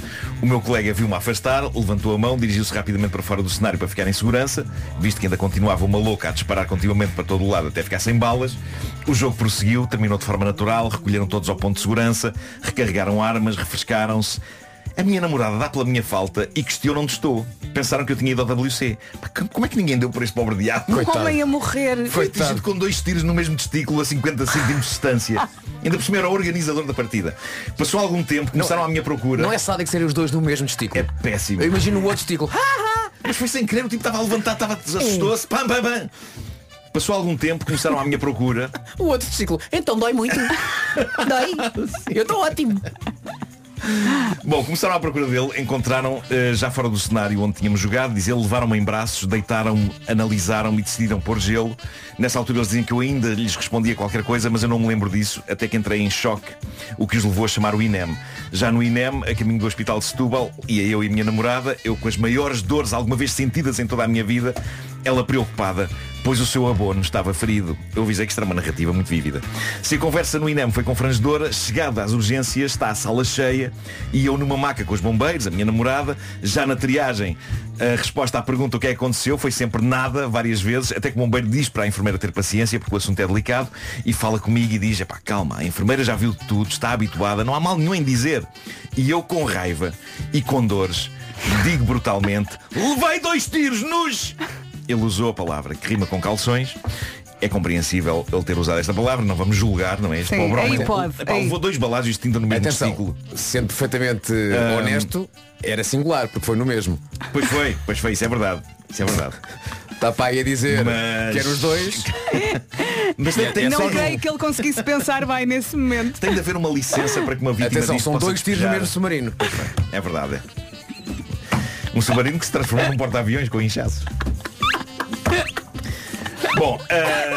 [SPEAKER 9] O meu colega viu-me afastar, levantou a mão, dirigiu-se rapidamente para fora do cenário para ficar em segurança, visto que ainda continuava uma louca a disparar continuamente para todo o lado até ficar sem balas. O jogo prosseguiu, terminou de forma natural, recolheram todos ao ponto de segurança, recarregaram armas, refrescaram-se. A minha namorada dá pela minha falta e questiona onde estou. Pensaram que eu tinha ido ao WC. Como é que ninguém deu por este pobre diabo?
[SPEAKER 2] Um homem a morrer.
[SPEAKER 9] Foi atingido com dois tiros no mesmo testículo a 50 centímetros de distância. [LAUGHS] Ainda por cima era o organizador da partida. Passou algum tempo, começaram à minha procura.
[SPEAKER 3] Não é sádico serem os dois no mesmo testículo.
[SPEAKER 9] É péssimo.
[SPEAKER 3] Eu imagino o outro testículo. [LAUGHS]
[SPEAKER 9] Mas foi sem querer, o tipo estava a levantar, estava assustou-se. Pam, pam, pam. Passou algum tempo, começaram à minha procura. [LAUGHS]
[SPEAKER 3] O outro testículo. Então dói muito. dói. Eu estou ótimo.
[SPEAKER 9] Bom, começaram à procura dele, encontraram eh, já fora do cenário onde tínhamos jogado, diz ele, levaram-me em braços, deitaram-me, analisaram-me e decidiram pôr gelo. Nessa altura eles diziam que eu ainda lhes respondia qualquer coisa, mas eu não me lembro disso, até que entrei em choque, o que os levou a chamar o INEM. Já no INEM, a caminho do hospital de Setúbal, ia eu e a minha namorada, eu com as maiores dores alguma vez sentidas em toda a minha vida, ela preocupada, pois o seu abono estava ferido. Eu avisei que isto era uma narrativa muito vívida. Se a conversa no INEM foi confrangedora, chegada às urgências, está a sala cheia e eu numa maca com os bombeiros, a minha namorada, já na triagem. A resposta à pergunta o que é que aconteceu foi sempre nada, várias vezes, até que o bombeiro diz para a enfermeira ter paciência, porque o assunto é delicado, e fala comigo e diz, pá, calma, a enfermeira já viu tudo, está habituada, não há mal nenhum em dizer. E eu com raiva e com dores, digo brutalmente, levei dois tiros nos... Ele usou a palavra que rima com calções. É compreensível ele ter usado esta palavra, não vamos julgar, não é? Este
[SPEAKER 2] Sim,
[SPEAKER 9] pobre
[SPEAKER 2] aí
[SPEAKER 9] homem-
[SPEAKER 2] pode,
[SPEAKER 9] Epá, levou dois balados de tinta no mesmo
[SPEAKER 3] Atenção,
[SPEAKER 9] ciclo.
[SPEAKER 3] sendo perfeitamente
[SPEAKER 9] Ah,
[SPEAKER 3] honesto, era singular, porque foi no mesmo.
[SPEAKER 9] Pois foi, pois foi, isso é verdade. Isso é verdade.
[SPEAKER 3] Está para aí a dizer
[SPEAKER 9] Mas-
[SPEAKER 3] que eram os dois. [LAUGHS]
[SPEAKER 9] Mas tem, tem,
[SPEAKER 2] Não
[SPEAKER 9] só-
[SPEAKER 2] creio que ele conseguisse pensar bem nesse momento.
[SPEAKER 9] tem de haver uma licença para que uma vítima
[SPEAKER 3] Atenção, são
[SPEAKER 9] possa
[SPEAKER 3] dois tiros no mesmo submarino.
[SPEAKER 9] É verdade. Um submarino que se transformou num porta-aviões com inchaços. Bom, ah,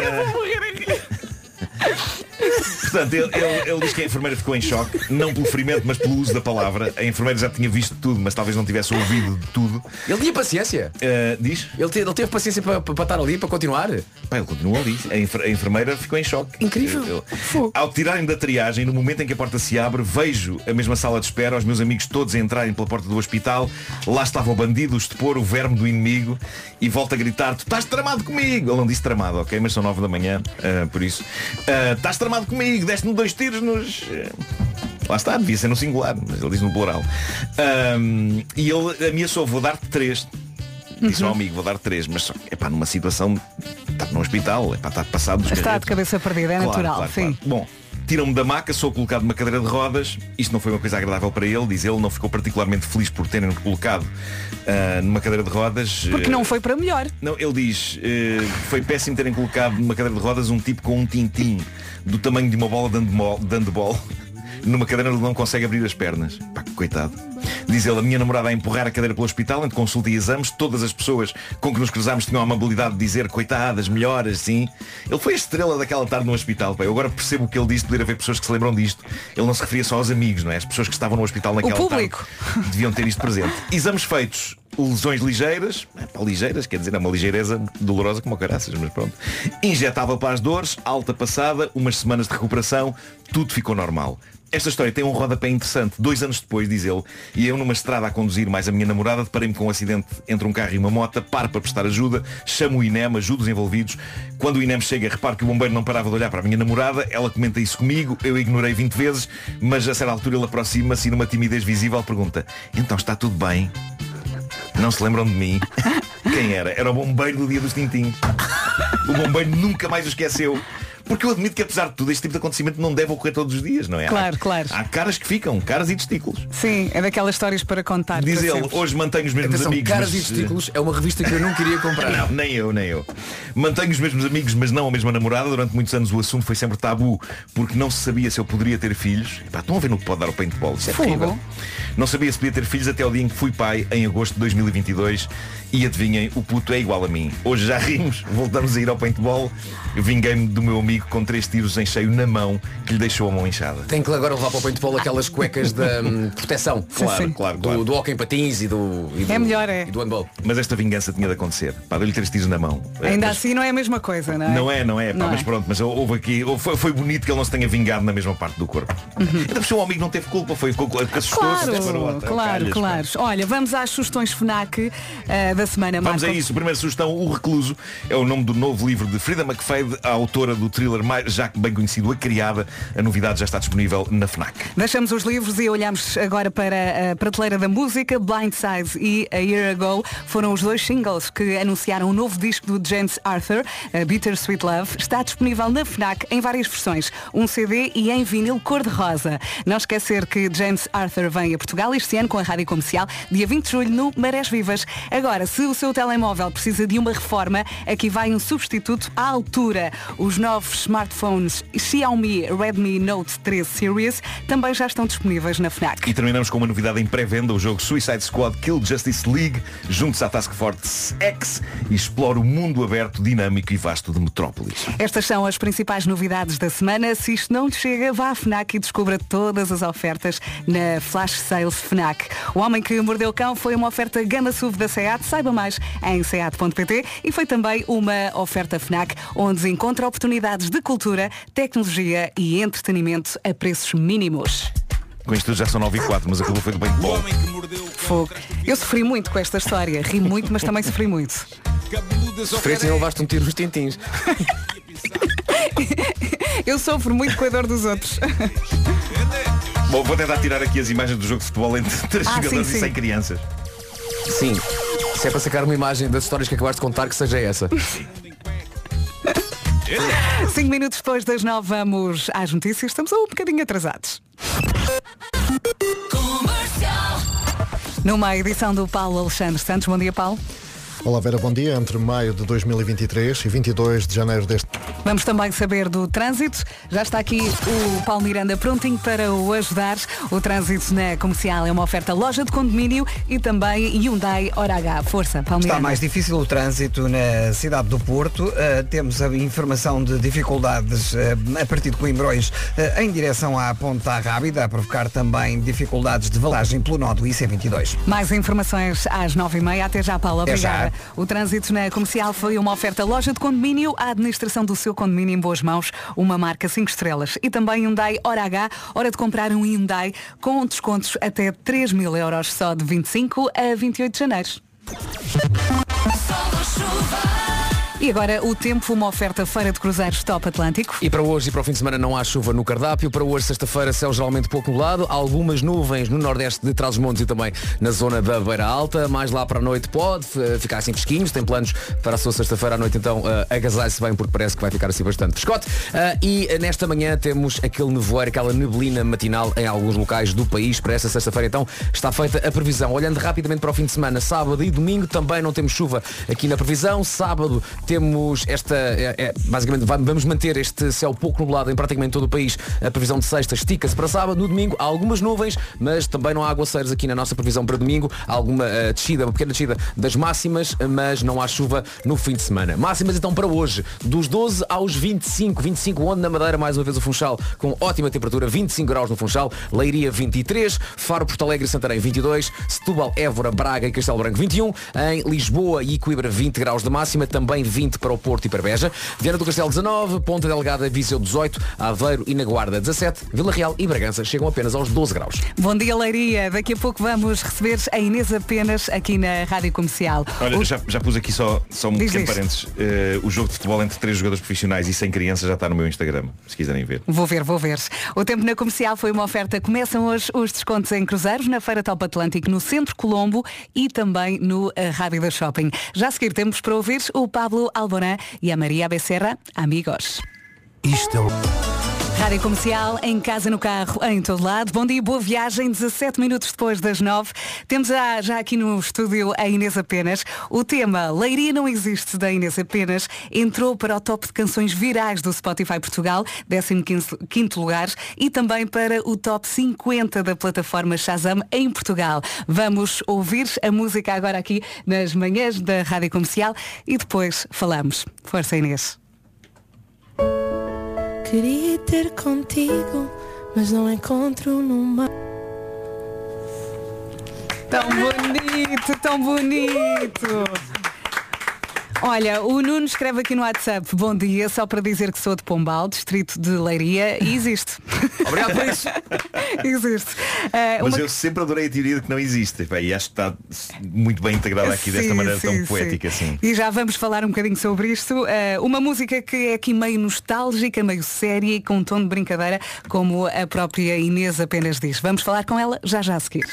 [SPEAKER 9] Portanto, ele, ele- ele diz que a enfermeira ficou em choque, não pelo ferimento, mas pelo uso da palavra. A enfermeira já tinha visto tudo, mas talvez não tivesse ouvido de tudo.
[SPEAKER 3] Ele tinha paciência.
[SPEAKER 9] Uh, diz?
[SPEAKER 3] Ele, te- ele teve paciência para, para estar ali, para continuar.
[SPEAKER 9] Pá, ele continua ali. A, enfer- a enfermeira ficou em choque.
[SPEAKER 3] Incrível.
[SPEAKER 9] Ele- Ao tirarem da triagem, no momento em que a porta se abre, vejo a mesma sala de espera, os meus amigos todos entrarem pela porta do hospital. Lá estava o bandido, o estepor, o verme do inimigo e volta a gritar, tu estás tramado comigo. Ele não disse tramado, ok? Mas são nove da manhã, uh, por isso. Uh, estás tramado comigo, deste-me dois tiros nos. uh, Lá está, devia ser no singular, mas ele diz no plural. Um, e ele ameaçou, vou dar-te três. Disse ao amigo, vou dar três, mas é pá, numa situação, está no hospital, é pá, está passado dos
[SPEAKER 2] Está de
[SPEAKER 9] carretos.
[SPEAKER 2] cabeça perdida, é
[SPEAKER 9] Claro,
[SPEAKER 2] natural,
[SPEAKER 9] claro,
[SPEAKER 2] sim.
[SPEAKER 9] claro. Bom, tiram-me da maca, sou colocado numa cadeira de rodas. Isto não foi uma coisa agradável para ele, diz ele, não ficou particularmente feliz por terem-me colocado ah, numa cadeira de rodas.
[SPEAKER 2] Porque
[SPEAKER 9] Eh,
[SPEAKER 2] não foi para melhor.
[SPEAKER 9] não, ele diz, eh, foi péssimo terem colocado numa cadeira de rodas um tipo com um tintim do tamanho de uma bola de handball, de handball numa cadeira onde não consegue abrir as pernas. Pá, que coitado. Diz ele, a minha namorada a empurrar a cadeira pelo hospital, entre consulta e exames, todas as pessoas com que nos cruzámos tinham a amabilidade de dizer coitadas, melhoras, sim. Ele foi a estrela daquela tarde no hospital. Pá. Eu agora percebo o que ele disse, poder haver pessoas que se lembram disto. Ele não se referia só aos amigos, não é? As pessoas que estavam no hospital naquela
[SPEAKER 2] público.
[SPEAKER 9] tarde deviam ter isto presente. Exames feitos, lesões ligeiras, é, ligeiras, quer dizer, é uma ligeireza dolorosa como caraças, mas pronto. Injetável para as dores, alta passada, umas semanas de recuperação, tudo ficou normal. Esta história tem um rodapé interessante. Dois anos depois, diz ele, e eu numa estrada a conduzir mais a minha namorada, deparei-me com um acidente entre um carro e uma moto, paro para prestar ajuda, chamo o INEM, ajudo os envolvidos. Quando o INEM chega, reparo que o bombeiro não parava de olhar para a minha namorada, ela comenta isso comigo, eu ignorei 20 vezes, mas a certa altura ele aproxima-se e numa timidez visível pergunta, então está tudo bem? Não se lembram de mim? [LAUGHS] Quem era? Era o bombeiro do dia dos tintins. O bombeiro nunca mais o esqueceu. Porque eu admito que apesar de tudo, este tipo de acontecimento não deve ocorrer todos os dias, não é?
[SPEAKER 2] Claro,
[SPEAKER 9] há,
[SPEAKER 2] claro.
[SPEAKER 9] Há caras que ficam, caras e testículos.
[SPEAKER 2] Sim, é daquelas histórias para contar.
[SPEAKER 9] Diz
[SPEAKER 2] para
[SPEAKER 9] ele,
[SPEAKER 2] sempre.
[SPEAKER 9] hoje mantenho os mesmos
[SPEAKER 3] Atenção,
[SPEAKER 9] amigos.
[SPEAKER 3] Caras
[SPEAKER 9] mas,
[SPEAKER 3] e Testículos é uma revista que eu não queria comprar.
[SPEAKER 9] Não, nem eu, nem eu. Mantenho os mesmos amigos, mas não a mesma namorada. Durante muitos anos o assunto foi sempre tabu, porque não se sabia se eu poderia ter filhos. Epá, estão a ver no que pode dar o paintball. Isso é
[SPEAKER 2] Fogo.
[SPEAKER 9] terrível. Não sabia se podia ter filhos até o dia em que fui pai, em agosto de 2022. E adivinhem, o puto é igual a mim. Hoje já rimos, voltamos a ir ao paintball. Eu vinguei-me do meu amigo com três tiros em cheio na mão, que lhe deixou a mão inchada.
[SPEAKER 3] Tem que agora levar para o paintball aquelas cuecas de hum, [LAUGHS] proteção.
[SPEAKER 9] Claro,
[SPEAKER 2] sim.
[SPEAKER 9] claro,
[SPEAKER 3] Do,
[SPEAKER 9] claro.
[SPEAKER 3] do hockey em patins e do, e do,
[SPEAKER 2] É melhor, é.
[SPEAKER 3] E do handball.
[SPEAKER 9] Mas esta vingança tinha de acontecer. Pá, deu-lhe três tiros na mão.
[SPEAKER 2] Ainda
[SPEAKER 9] Mas-
[SPEAKER 2] assim não é a mesma coisa, não é?
[SPEAKER 9] Não é, não é, pá,
[SPEAKER 2] Não
[SPEAKER 9] mas
[SPEAKER 2] é.
[SPEAKER 9] pronto, mas houve aqui, houve- foi, foi bonito que ele não se tenha vingado na mesma parte do corpo. Por cima o amigo não teve culpa, foi ficou- assustou-se.
[SPEAKER 2] Claro, claro,
[SPEAKER 9] calhas,
[SPEAKER 2] claro. Olha, vamos às sugestões FNAC eh, da semana,
[SPEAKER 9] Vamos a
[SPEAKER 2] Marco.
[SPEAKER 9] isso. Primeira sugestão, O Recluso, é o nome do novo livro de Frida McFade, a autora do thriller mais já bem conhecido, A Criada. A novidade já está disponível na FNAC.
[SPEAKER 2] Deixamos os livros e olhamos agora para a prateleira da música. Blindside e A Year Ago foram os dois singles que anunciaram o novo disco do James Arthur, a Bitter Sweet Love. Está disponível na FNAC em várias versões, um CD e em vinil cor-de-rosa. Não esquecer que James Arthur vem a Portugal este ano com a Rádio Comercial, dia 20 de julho no Marés Vivas. Agora, se o seu telemóvel precisa de uma reforma, aqui vai um substituto à altura. Os novos smartphones Xiaomi Redmi Note 13 Series também já estão disponíveis na FNAC.
[SPEAKER 9] E terminamos com uma novidade em pré-venda, o jogo Suicide Squad Kill Justice League. Junte-se à Task Force X e explore o mundo aberto, dinâmico e vasto de Metrópolis.
[SPEAKER 2] Estas são as principais novidades da semana. Se isto não lhe chega, vá à FNAC e descubra todas as ofertas na Flash Sales FNAC. O Homem que Mordeu o Cão foi uma oferta gama SUV da SEAT. Saiba mais em seat.pt e foi também uma oferta FNAC onde encontra oportunidades de cultura, tecnologia e entretenimento a preços mínimos.
[SPEAKER 9] Com isto já são 9 e 4, mas acabou foi bem bom.
[SPEAKER 2] Fogo. Eu sofri muito com esta história. Ri muito, mas também sofri muito.
[SPEAKER 3] Sofreste e levaste um tiro nos tintins. [LAUGHS]
[SPEAKER 2] Eu sofro muito com a dor dos outros.
[SPEAKER 9] Bom, vou tentar tirar aqui as imagens do jogo de futebol entre três
[SPEAKER 2] Ah, sim,
[SPEAKER 9] jogadores
[SPEAKER 2] sim.
[SPEAKER 9] e 100 crianças.
[SPEAKER 3] Sim. Se é para sacar uma imagem das histórias que acabaste de contar, que seja essa. [LAUGHS]
[SPEAKER 2] Cinco minutos depois das nove vamos às notícias. Estamos um bocadinho atrasados. Numa edição do Paulo Alexandre Santos. Bom dia, Paulo.
[SPEAKER 1] Olá Vera, bom dia. Entre maio de 2023 e 22 de janeiro deste
[SPEAKER 2] Vamos também saber do trânsito. Já está aqui o Paulo Miranda prontinho para o ajudar. O trânsito na comercial é uma oferta loja de condomínio e também Hyundai Hora H. Força, Paulo
[SPEAKER 4] Está
[SPEAKER 2] Miranda.
[SPEAKER 4] mais difícil o trânsito na cidade do Porto. Uh, temos a informação de dificuldades uh, a partir de Coimbrões uh, em direção à Ponta Rábida, a provocar também dificuldades de valagem pelo nó do IC22.
[SPEAKER 2] Mais informações às nove e meia. Até já, Paulo.
[SPEAKER 4] Até
[SPEAKER 2] O trânsito na comercial foi uma oferta loja de condomínio, a administração do seu condomínio em boas mãos, uma marca 5 estrelas. E também Hyundai Hora H, hora de comprar um Hyundai com descontos até 3 mil euros só de 25 a 28 de janeiro. E agora o tempo, uma oferta feira de cruzeiros Top Atlântico.
[SPEAKER 3] E para hoje e para o fim de semana não há chuva no cardápio. Para hoje, sexta-feira, céu geralmente pouco nublado. Algumas nuvens no nordeste de Trás-os-Montes e também na zona da Beira Alta. Mais lá para a noite pode eh, ficar assim fresquinhos. Tem planos para a sua sexta-feira à noite, então uh, agasalhe-se bem porque parece que vai ficar assim bastante frescote. Eh, e nesta manhã temos aquele nevoeiro, aquela neblina matinal em alguns locais do país. Para esta sexta-feira, então, está feita a previsão. Olhando rapidamente para o fim de semana, sábado e domingo também não temos chuva aqui na previsão. Sábado temos esta, é, é, basicamente vamos manter este céu pouco nublado em praticamente todo o país. A previsão de sexta estica-se para sábado. No domingo há algumas nuvens, mas também não há aguaceiros aqui na nossa previsão para domingo. Há alguma eh, descida, uma pequena descida das máximas, mas não há chuva no fim de semana. Máximas então para hoje, dos 12 aos 25. 25 onde na Madeira, mais uma vez o Funchal, com ótima temperatura, 25 graus no Funchal, Leiria 23, Faro, Porto Alegre e Santarém 22, Setúbal, Évora, Braga e Castelo Branco 21, em Lisboa e Coimbra 20 graus de máxima, também 20 para o Porto e para Beja, Viana do Castelo 19, Ponta Delgada, Viseu 18, Aveiro e na Guarda 17, Vila Real e Bragança chegam apenas aos 12 graus.
[SPEAKER 2] Bom dia, Leiria. Daqui a pouco vamos receber a Inês apenas aqui na Rádio Comercial.
[SPEAKER 9] Olha,
[SPEAKER 2] O-
[SPEAKER 9] já, já pus aqui só, só um
[SPEAKER 2] Diz,
[SPEAKER 9] pequeno parênteses. Eh, o jogo de futebol entre três jogadores profissionais e sem crianças já está no meu Instagram, se quiserem ver.
[SPEAKER 2] Vou ver, vou ver. O tempo na comercial foi uma oferta. Começam hoje os descontos em cruzeiros na Feira Top Atlântico, no Centro Colombo e também no eh, Rádio da Shopping. Já a seguir temos para ouvir o Pablo Alborán e a Maria Becerra, amigos.
[SPEAKER 6] Isto é.
[SPEAKER 2] Rádio Comercial, em casa, no carro, em todo lado. Bom dia, boa viagem, 17 minutos depois das 9. Temos já, já aqui no estúdio a Inês Apenas. O tema Leiria Não Existe, da Inês Apenas, entrou para o top de canções virais do Spotify Portugal, 15º lugar, e também para o top 50 da plataforma Shazam em Portugal. Vamos ouvir a música agora aqui nas manhãs da Rádio Comercial e depois falamos. Força Inês.
[SPEAKER 10] Queria ter contigo, mas não encontro no mar.
[SPEAKER 2] Tão bonito, tão bonito. Olha, o Nuno escreve aqui no WhatsApp, bom dia, só para dizer que sou de Pombal, distrito de Leiria, e existe. [LAUGHS]
[SPEAKER 3] Obrigado por isso. [LAUGHS]
[SPEAKER 2] existe. Ah,
[SPEAKER 9] Mas
[SPEAKER 2] uma-
[SPEAKER 9] eu sempre adorei a teoria de que não existe. E acho que está muito bem integrada aqui desta
[SPEAKER 2] Sim,
[SPEAKER 9] maneira
[SPEAKER 2] sim,
[SPEAKER 9] tão
[SPEAKER 2] sim.
[SPEAKER 9] poética assim.
[SPEAKER 2] E já vamos falar um bocadinho sobre isto. Ah, uma música que é aqui meio nostálgica, meio séria e com um tom de brincadeira, como a própria Inês apenas diz. Vamos falar com ela já já a seguir.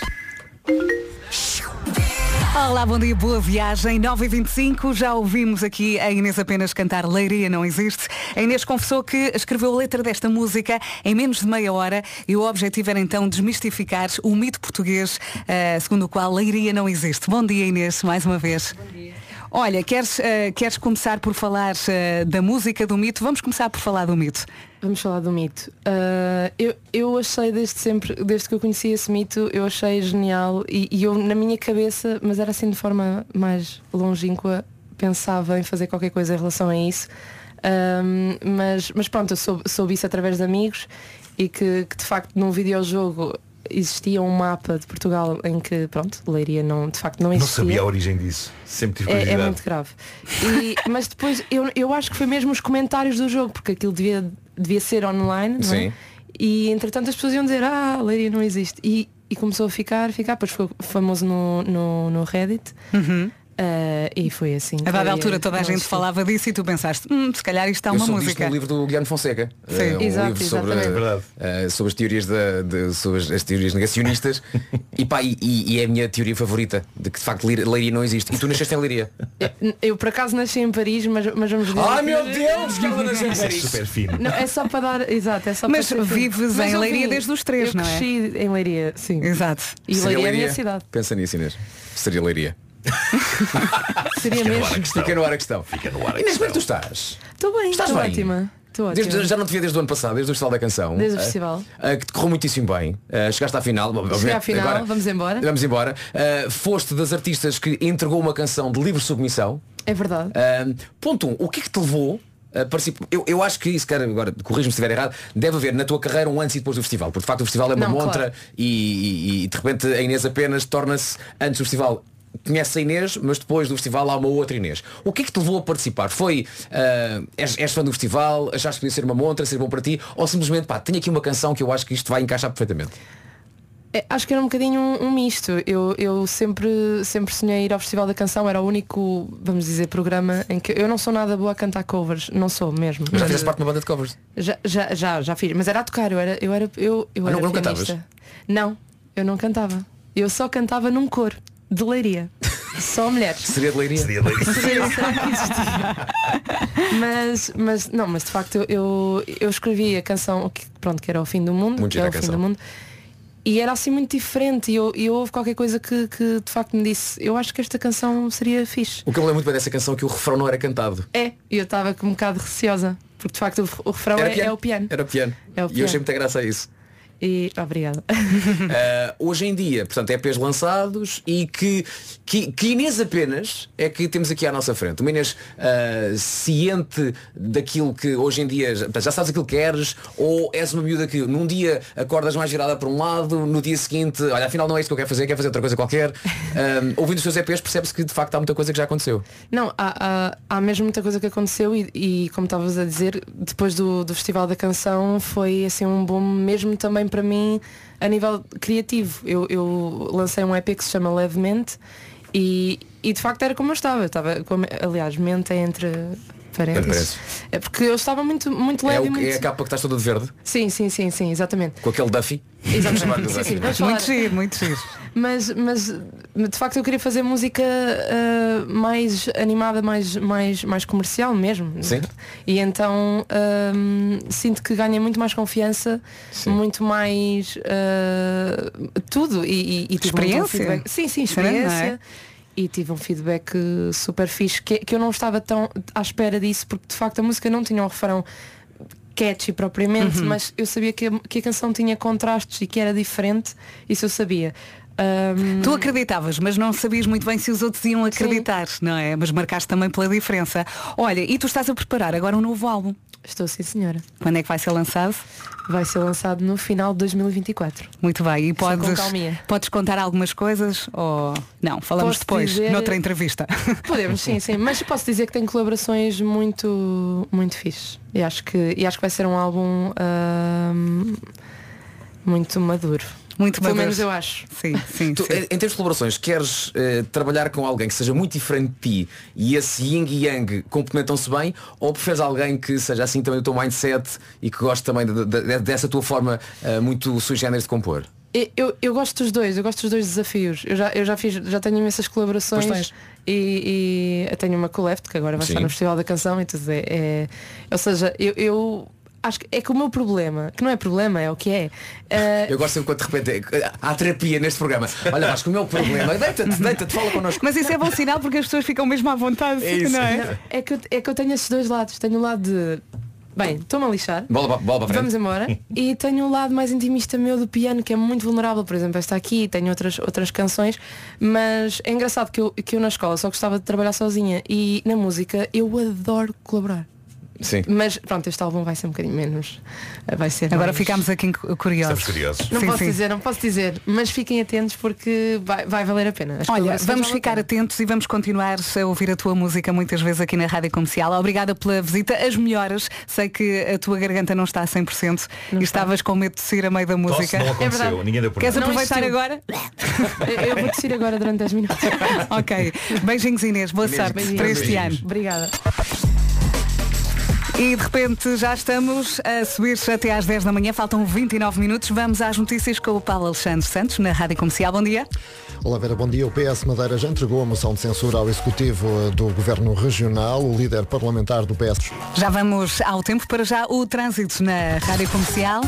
[SPEAKER 2] Olá, bom dia, boa viagem. 9h25, já ouvimos aqui a Inês apenas cantar Leiria Não Existe. A Inês confessou que escreveu a letra desta música em menos de meia hora e o objetivo era então desmistificar o mito português eh, segundo o qual Leiria não existe. Bom dia, Inês, mais uma vez. Bom dia. Olha, queres, eh, queres começar por falar eh, da música do mito? Vamos começar por falar do mito.
[SPEAKER 10] Vamos falar do mito. Ah, eu, eu achei desde sempre, desde que eu conheci esse mito, eu achei genial e, e eu na minha cabeça, mas era assim de forma mais longínqua, pensava em fazer qualquer coisa em relação a isso. Ahm, mas, mas pronto, eu soube, soube isso através de amigos e que, que de facto num videojogo existia um mapa de Portugal em que, pronto, Leiria não, de facto não
[SPEAKER 9] Não
[SPEAKER 10] existia.
[SPEAKER 9] sabia a origem disso. Sempre tive
[SPEAKER 10] É, é
[SPEAKER 9] curiosidade.
[SPEAKER 10] muito grave. E- mas depois eu, eu acho que foi mesmo os comentários do jogo, porque aquilo devia, devia ser online, não é?
[SPEAKER 3] Sim.
[SPEAKER 10] E entretanto as pessoas iam dizer, ah, Leiria não existe. E, e começou a ficar, ficar, depois foi famoso no, no, no Reddit. Ah, e foi assim.
[SPEAKER 2] A dada altura toda a gente
[SPEAKER 10] existiu.
[SPEAKER 2] falava disso e tu pensaste, hum, se calhar isto é
[SPEAKER 3] Eu
[SPEAKER 2] uma música.
[SPEAKER 3] no livro do Guilherme Fonseca.
[SPEAKER 2] Sim.
[SPEAKER 3] Eh, um
[SPEAKER 10] Exato,
[SPEAKER 3] livro sobre, eh, sobre as teorias da- de, sobre as, as teorias negacionistas. [LAUGHS] e, pá, e, e é a minha teoria favorita, de que de facto Leiria não existe. E tu nasceste em Leiria.
[SPEAKER 10] Eu por acaso nasci em Paris, mas, mas vamos dizer.
[SPEAKER 3] Ai meu Deus, que ela nasceu em
[SPEAKER 9] é
[SPEAKER 3] Paris.
[SPEAKER 9] super fino.
[SPEAKER 10] Não, é só para dar. Exato, é só
[SPEAKER 2] Mas
[SPEAKER 10] para
[SPEAKER 2] vives
[SPEAKER 10] Mas
[SPEAKER 2] em
[SPEAKER 10] eu
[SPEAKER 2] Leiria desde os três,
[SPEAKER 10] eu
[SPEAKER 2] não é?
[SPEAKER 10] cresci em Leiria, sim.
[SPEAKER 2] Exato.
[SPEAKER 10] E
[SPEAKER 3] Seria
[SPEAKER 10] Leiria é a minha cidade.
[SPEAKER 3] Pensa nisso, Inês. Seria Leiria. [LAUGHS]
[SPEAKER 10] Seria
[SPEAKER 9] Fica no
[SPEAKER 10] mesmo.
[SPEAKER 9] questão.
[SPEAKER 3] Fica no ar a questão.
[SPEAKER 9] Fica no ar a
[SPEAKER 3] Inês, como é que tu estás?
[SPEAKER 10] Estou bem,
[SPEAKER 3] Estás
[SPEAKER 10] estou
[SPEAKER 3] bem?
[SPEAKER 10] ótima. Estou
[SPEAKER 3] Desde- já não te via desde o ano passado, desde o Festival da Canção.
[SPEAKER 10] Desde o
[SPEAKER 3] Ah,
[SPEAKER 10] festival.
[SPEAKER 3] ah, que te correu muitíssimo bem. Ah, chegaste à final.
[SPEAKER 10] Cheguei à final, vamos embora.
[SPEAKER 3] Vamos embora. Ah, foste das artistas que entregou uma canção de livre submissão.
[SPEAKER 10] É verdade.
[SPEAKER 3] Ah, ponto 1. Um, o que é que te levou a participar? Eu, eu acho que isso, cara, agora, corrijo-me se estiver errado, deve haver na tua carreira um antes e depois do festival. Porque de facto o festival é uma
[SPEAKER 10] Não,
[SPEAKER 3] montra
[SPEAKER 10] claro.
[SPEAKER 3] e, e- e, de repente a Inês apenas torna-se antes do festival. Conhece a Inês, mas depois do festival há uma outra Inês. O que é que te levou a participar? Foi, ah, és, és fã do festival, achaste que podia ser uma montra, ser bom para ti, ou simplesmente, pá, tenho aqui uma canção que eu acho que isto vai encaixar perfeitamente?
[SPEAKER 10] É, acho que era um bocadinho um, um misto. Eu, eu sempre, sempre sonhei ir ao Festival da Canção, era o único, vamos dizer, programa em que eu não sou nada boa a cantar covers, não sou mesmo.
[SPEAKER 3] Mas já fizeste parte de uma banda de covers.
[SPEAKER 10] Já, já, já, já fiz, mas era a tocar, eu era, eu era, eu, eu
[SPEAKER 3] Ah,
[SPEAKER 10] era
[SPEAKER 3] não- não cantavas?
[SPEAKER 10] Não, eu não cantava. Eu só cantava num coro, de leiria. Só mulheres.
[SPEAKER 3] Seria de leiria?
[SPEAKER 9] Seria leiria.
[SPEAKER 10] Seria, será que existia? mas, mas não, mas de facto eu, eu, escrevi a canção que, pronto, que era o fim do mundo,
[SPEAKER 3] Muito
[SPEAKER 10] que
[SPEAKER 3] gira
[SPEAKER 10] o fim do mundo. E era assim muito diferente e eu, e eu houve qualquer coisa que, que de facto me disse, eu acho que esta canção seria fixe.
[SPEAKER 3] O que eu me lembro muito bem dessa canção é que o refrão não era cantado.
[SPEAKER 10] É, e eu estava com um bocado receosa, porque de facto o, o refrão
[SPEAKER 3] Era
[SPEAKER 10] é, é o piano.
[SPEAKER 3] Era piano.
[SPEAKER 10] É o
[SPEAKER 3] E eu
[SPEAKER 10] piano.
[SPEAKER 3] achei muita graça a isso.
[SPEAKER 10] E obrigada.
[SPEAKER 3] Uh, [LAUGHS] hoje em dia, portanto, EPs lançados e que, que, que Inês apenas é que temos aqui à nossa frente. Uma Inês uh, ciente daquilo que hoje em dia já, sabes aquilo que queres ou és uma miúda que num dia acordas mais virada para um lado, no dia seguinte, olha, afinal não é isso que eu quero fazer, quero fazer outra coisa qualquer. Um, [LAUGHS] ouvindo os seus EPs percebe-se que de facto há muita coisa que já aconteceu.
[SPEAKER 10] Não, há, há, há mesmo muita coisa que aconteceu e, e, como estavas a dizer, depois do, do Festival da Canção foi assim um bom mesmo também para mim a nível criativo. Eu, eu lancei um EP que se chama Levemente e, e de facto era como eu estava. Estava com, aliás, mente é entre parênteses.
[SPEAKER 3] parênteses.
[SPEAKER 10] É porque eu estava muito, muito
[SPEAKER 3] É,
[SPEAKER 10] leve
[SPEAKER 3] o,
[SPEAKER 10] e muito...
[SPEAKER 3] é a capa que estás toda de verde,
[SPEAKER 10] Sim, sim, sim, sim, exatamente.
[SPEAKER 3] com aquele Duffy.
[SPEAKER 10] Exatamente. [LAUGHS] sim, sim, falar.
[SPEAKER 2] Muito giro, muito giro.
[SPEAKER 10] Mas, mas de facto eu queria fazer música ah, mais animada, mais, mais, mais comercial mesmo.
[SPEAKER 3] Sim.
[SPEAKER 10] E então ahm, sinto que ganhei muito mais confiança,
[SPEAKER 3] Sim.
[SPEAKER 10] muito mais ah, tudo. E, e, e um bom
[SPEAKER 2] Experiência?
[SPEAKER 10] Sim, sim,
[SPEAKER 2] Será, é?
[SPEAKER 10] experiência. E tive um feedback super fixe, que, que eu não estava tão à espera disso, porque de facto a música não tinha um refrão catchy propriamente,
[SPEAKER 2] Uhum.
[SPEAKER 10] mas eu sabia que a, que a canção tinha contrastes e que era diferente, isso eu sabia. Ahm,
[SPEAKER 2] Tu acreditavas, mas não sabias muito bem se os outros iam acreditar, não é? Mas marcaste também pela diferença. Olha, e tu estás a preparar agora um novo álbum.
[SPEAKER 10] Estou sim, senhora.
[SPEAKER 2] Quando é que vai ser lançado?
[SPEAKER 10] Vai ser lançado no final de 2024.
[SPEAKER 2] Muito bem. E
[SPEAKER 10] com
[SPEAKER 2] podes, podes contar algumas coisas ou não? Falamos
[SPEAKER 10] Posso
[SPEAKER 2] depois,
[SPEAKER 10] dizer-
[SPEAKER 2] noutra entrevista. [LAUGHS]
[SPEAKER 10] Podemos, sim, sim. Mas posso dizer que tem colaborações muito, muito fixe. E acho que, e acho que vai ser um álbum ahm, muito maduro.
[SPEAKER 2] Muito
[SPEAKER 10] Pelo menos eu acho.
[SPEAKER 2] Sim, sim,
[SPEAKER 3] Tu,
[SPEAKER 2] sim.
[SPEAKER 3] em, em termos de colaborações, queres eh, trabalhar com alguém que seja muito diferente de ti e esse yin e yang complementam-se bem ou preferes alguém que seja assim também do teu mindset e que goste também de- de- de- dessa tua forma eh, muito sui generis de compor?
[SPEAKER 10] Eu, eu, gosto dos dois, eu gosto dos dois desafios. Eu já, eu já fiz, já tenho imensas colaborações
[SPEAKER 3] Pois tens.
[SPEAKER 10] e, e tenho uma Coleft que agora vai
[SPEAKER 3] Sim.
[SPEAKER 10] estar no Festival da Canção e tudo é, é- ou seja, eu, eu acho que é que o meu problema, que não é problema, é o que é. eh,
[SPEAKER 3] Eu gosto sempre quando de repente eh, há terapia neste programa. Olha, Vasco, o meu problema, deita-te, [LAUGHS] deita-te, fala connosco.
[SPEAKER 2] Mas isso é bom sinal porque as pessoas ficam mesmo à vontade,
[SPEAKER 3] É isso.
[SPEAKER 2] não é?
[SPEAKER 10] Não, é, que eu, é que eu tenho esses dois lados. Tenho o lado de. Bem, estou-me a lixar.
[SPEAKER 3] Bola, bola para a frente.
[SPEAKER 10] Vamos embora. e tenho o lado mais intimista meu do piano, que é muito vulnerável. Por exemplo, esta aqui, tenho outras, outras canções. Mas é engraçado que eu, que eu na escola só gostava de trabalhar sozinha. E na música eu adoro colaborar.
[SPEAKER 3] Sim.
[SPEAKER 10] Mas pronto, este álbum vai ser um bocadinho menos. Vai ser
[SPEAKER 2] Agora
[SPEAKER 10] mais-
[SPEAKER 2] ficámos aqui curiosos.
[SPEAKER 9] Estamos curiosos.
[SPEAKER 10] Não
[SPEAKER 2] Sim,
[SPEAKER 10] posso
[SPEAKER 2] sim.
[SPEAKER 10] dizer, não posso dizer. Mas fiquem atentos porque vai, vai valer a pena. As
[SPEAKER 2] Olha, vamos ficar
[SPEAKER 10] pena.
[SPEAKER 2] atentos e vamos continuar a ouvir a tua música muitas vezes aqui na Rádio Comercial. Obrigada pela visita. As melhoras. Sei que a tua garganta não está a 100% e estavas com medo de sair a meio da
[SPEAKER 9] Tosse
[SPEAKER 2] música.
[SPEAKER 9] não aconteceu,
[SPEAKER 10] verdade.
[SPEAKER 9] ninguém deu por
[SPEAKER 2] Queres.
[SPEAKER 10] Não
[SPEAKER 2] aproveitar
[SPEAKER 10] existiu.
[SPEAKER 2] agora? [LAUGHS]
[SPEAKER 10] Eu- Eu vou descer agora durante 10 minutos. [LAUGHS]
[SPEAKER 2] ok. Beijinhos Inês. Boa
[SPEAKER 3] Inês,
[SPEAKER 2] sorte
[SPEAKER 10] beijinhos.
[SPEAKER 2] para este
[SPEAKER 3] Beijinhos.
[SPEAKER 2] ano.
[SPEAKER 10] Obrigada.
[SPEAKER 2] E de repente já estamos a subir até às 10 da manhã. Faltam 29 minutos. Vamos às notícias com o Paulo Alexandre Santos na Rádio Comercial. Bom dia.
[SPEAKER 1] Olá Vera, bom dia. O PS Madeira já entregou a moção de censura ao Executivo do Governo Regional. O líder parlamentar do PS
[SPEAKER 2] Já vamos ao tempo para já o trânsito na Rádio Comercial.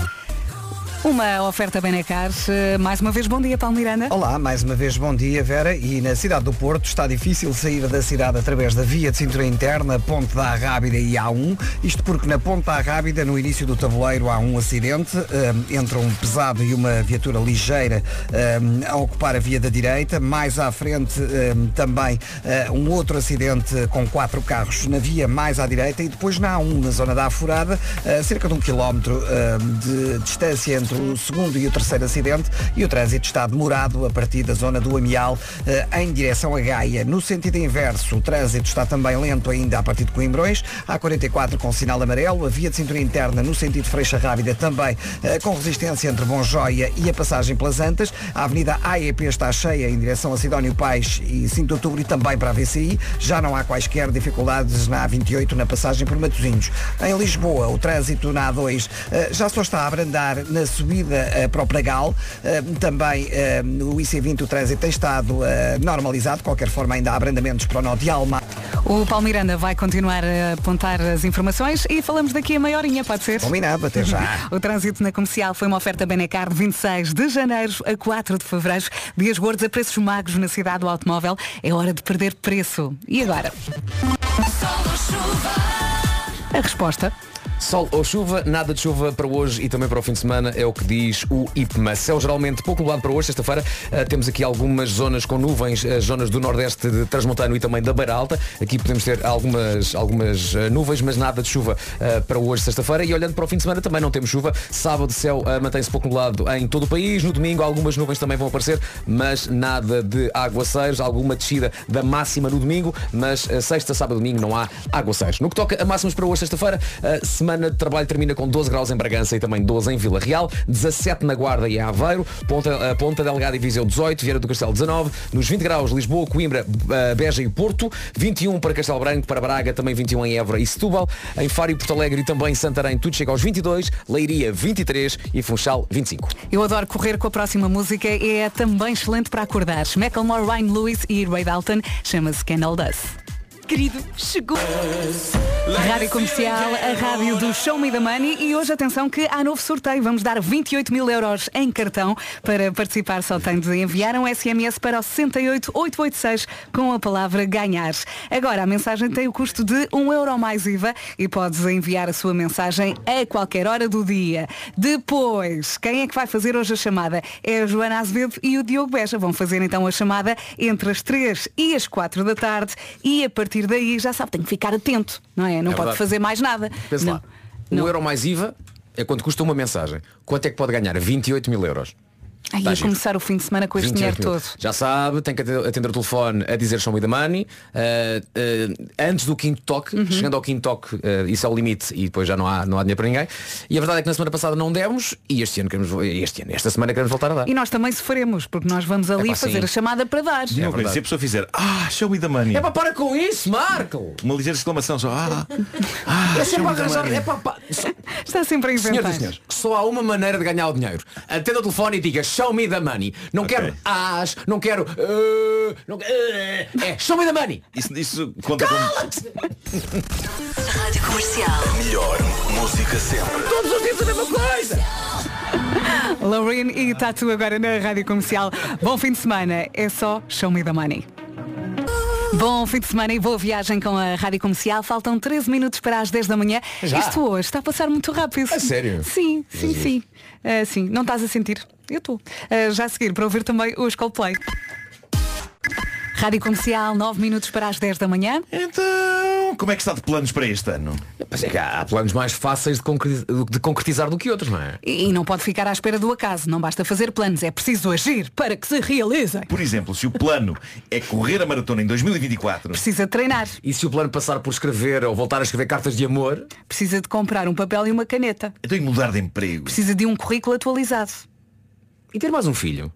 [SPEAKER 2] Uma oferta Benecar. Eh, Mais uma vez, bom dia, Paulo Miranda.
[SPEAKER 4] Olá, mais uma vez bom dia Vera e na cidade do Porto está difícil sair da cidade através da via de cintura interna, Ponte da Arrábida e A1, isto porque na Ponte da Arrábida, no início do tabuleiro, há um acidente eh, entre um pesado e uma viatura ligeira eh, a ocupar a via da direita, mais à frente também um outro acidente com quatro carros na via mais à direita e depois na A1, na zona da Afurada, cerca de um quilómetro de distância entre o segundo e o terceiro acidente e o trânsito está demorado a partir da zona do Amial eh, em direção a Gaia. No sentido inverso, o trânsito está também lento ainda a partir de Coimbrões, a 44 com sinal amarelo, a via de cintura interna no sentido Freixa Rábida também eh, com resistência entre Bom Joia e a passagem pelas Antas, a avenida AEP está cheia em direção a Sidónio Pais e 5 de Outubro e também para a VCI, já não há quaisquer dificuldades na A28 na passagem por Matosinhos. Em Lisboa, o trânsito na A2 eh, já só está a abrandar na subida eh, para o Pragal, Eh, também eh, no IC20 o trânsito tem estado eh, normalizado, de qualquer forma ainda há abrandamentos para o nó de Alma.
[SPEAKER 2] O Paulo Miranda vai continuar a apontar as informações e falamos daqui a meia horinha, pode ser?
[SPEAKER 4] Combinado, até já. [LAUGHS]
[SPEAKER 2] O trânsito na comercial foi uma oferta Benecar de 26 de janeiro a 4 de fevereiro. Dias gordos a preços magos na cidade do automóvel. É hora de perder preço. E agora? A resposta.
[SPEAKER 3] Sol ou chuva, nada de chuva para hoje e também para o fim de semana, é o que diz o IPMA. Céu geralmente pouco nublado para hoje, sexta-feira. eh, temos aqui algumas zonas com nuvens, as zonas do nordeste de Transmontano e também da Beira Alta. Aqui podemos ter algumas, algumas eh, nuvens, mas nada de chuva para hoje, sexta-feira. E olhando para o fim de semana também não temos chuva. Sábado, céu mantém-se pouco nublado em todo o país. No domingo, algumas nuvens também vão aparecer, mas nada de aguaceiros, alguma descida da máxima no domingo, mas sexta, sábado, domingo não há aguaceiros. No que toca a máximas para hoje, sexta-feira, semana de trabalho termina com 12 graus em Bragança e também 12 em Vila Real, 17 na Guarda e Aveiro, Ponta, eh, Ponta Delgada e Viseu 18, Vieira do Castelo 19, nos 20 graus Lisboa, Coimbra, eh, Beja e Porto, 21 para Castelo Branco, para Braga, também 21 em Évora e Setúbal, em Faro e Porto Alegre e também Santarém, tudo chega aos 22, Leiria 23 e Funchal 25.
[SPEAKER 2] Eu adoro correr com a próxima música e é também excelente para acordar. Macklemore, Ryan Lewis e Ray Dalton chama-se Candle Dust. Querido, chegou. Rádio Comercial, a rádio do Show Me the Money e hoje atenção que há novo sorteio. Vamos dar 28 mil euros em cartão. Para participar só tem de enviar um SMS para o 68886 com a palavra ganhar. Agora a mensagem tem o custo de 1 euro mais IVA e podes enviar a sua mensagem a qualquer hora do dia. Depois, quem é que vai fazer hoje a chamada? É a Joana Azevedo e o Diogo Beja. Vão fazer então a chamada entre as 3 e as 4 da tarde e a partir daí já sabe, tem que ficar atento, não é? Não
[SPEAKER 3] É
[SPEAKER 2] pode
[SPEAKER 3] verdade.
[SPEAKER 2] fazer mais nada.
[SPEAKER 3] Pense
[SPEAKER 2] não.
[SPEAKER 3] lá, um euro mais IVA é quanto custa uma mensagem. Quanto é que pode ganhar? 28 mil euros.
[SPEAKER 2] Ai,
[SPEAKER 3] Tá
[SPEAKER 2] ia
[SPEAKER 3] giro.
[SPEAKER 2] começar o fim de semana com este
[SPEAKER 3] 28
[SPEAKER 2] dinheiro todo.
[SPEAKER 3] Já sabe, tem que atender, o telefone a dizer show me the money. Uh, uh, antes do quinto toque,
[SPEAKER 2] Uhum.
[SPEAKER 3] chegando ao quinto toque, uh, isso é o limite e depois já não há, não há dinheiro para ninguém. E a verdade é que na semana passada não demos e este ano queremos, este ano, esta semana queremos voltar a dar.
[SPEAKER 2] E nós também sofremos, porque nós vamos ali
[SPEAKER 3] Epá,
[SPEAKER 2] fazer
[SPEAKER 3] sim.
[SPEAKER 2] a chamada para dar.
[SPEAKER 9] Não,
[SPEAKER 3] verdade.
[SPEAKER 9] se a pessoa fizer, ah, show me the money.
[SPEAKER 3] É para para com isso, Marco!
[SPEAKER 9] Uma ligeira exclamação só, ah, [LAUGHS] ah,
[SPEAKER 3] É
[SPEAKER 9] show
[SPEAKER 3] sempre
[SPEAKER 9] me
[SPEAKER 3] a
[SPEAKER 9] the
[SPEAKER 3] arranjar,
[SPEAKER 9] money.
[SPEAKER 3] é para, para-
[SPEAKER 2] Está sempre a
[SPEAKER 3] Senhoras
[SPEAKER 2] inventar.
[SPEAKER 3] e senhores, só há uma maneira de ganhar o dinheiro. Atenda o telefone e diga show me the money. Não quero as, não quero. uh, não, uh, é show me the money.
[SPEAKER 9] Isso, isso conta como.
[SPEAKER 11] Rádio Comercial.
[SPEAKER 12] Melhor música sempre.
[SPEAKER 3] Todos os dias a mesma coisa.
[SPEAKER 2] Lorraine e Tatu agora na Rádio Comercial. Bom fim de semana. É só Show Me the Money. Bom fim de semana e boa viagem com a Rádio Comercial. Faltam 13 minutos para as 10 da manhã.
[SPEAKER 3] Já?
[SPEAKER 2] Isto hoje está a passar muito rápido.
[SPEAKER 3] A sério?
[SPEAKER 2] Sim, sim, sim. Ah, sim, não estás a sentir? Eu estou. Ah, já a seguir para ouvir também os Coldplay. Rádio Comercial, 9 minutos para as 10 da manhã.
[SPEAKER 9] Então, como é que está de planos para este ano?
[SPEAKER 3] Mas é que há, há planos mais fáceis de concretizar do que outros, não é?
[SPEAKER 2] E, e não pode ficar à espera do acaso. Não basta fazer planos, é preciso agir para que se realizem.
[SPEAKER 9] Por exemplo, se o plano é correr a maratona em 2024,
[SPEAKER 2] Precisa treinar.
[SPEAKER 3] E se o plano passar por escrever ou voltar a escrever cartas de amor,
[SPEAKER 2] Precisa de comprar um papel e uma caneta.
[SPEAKER 9] então e mudar de emprego?
[SPEAKER 2] Precisa de um currículo atualizado.
[SPEAKER 3] e ter mais um filho.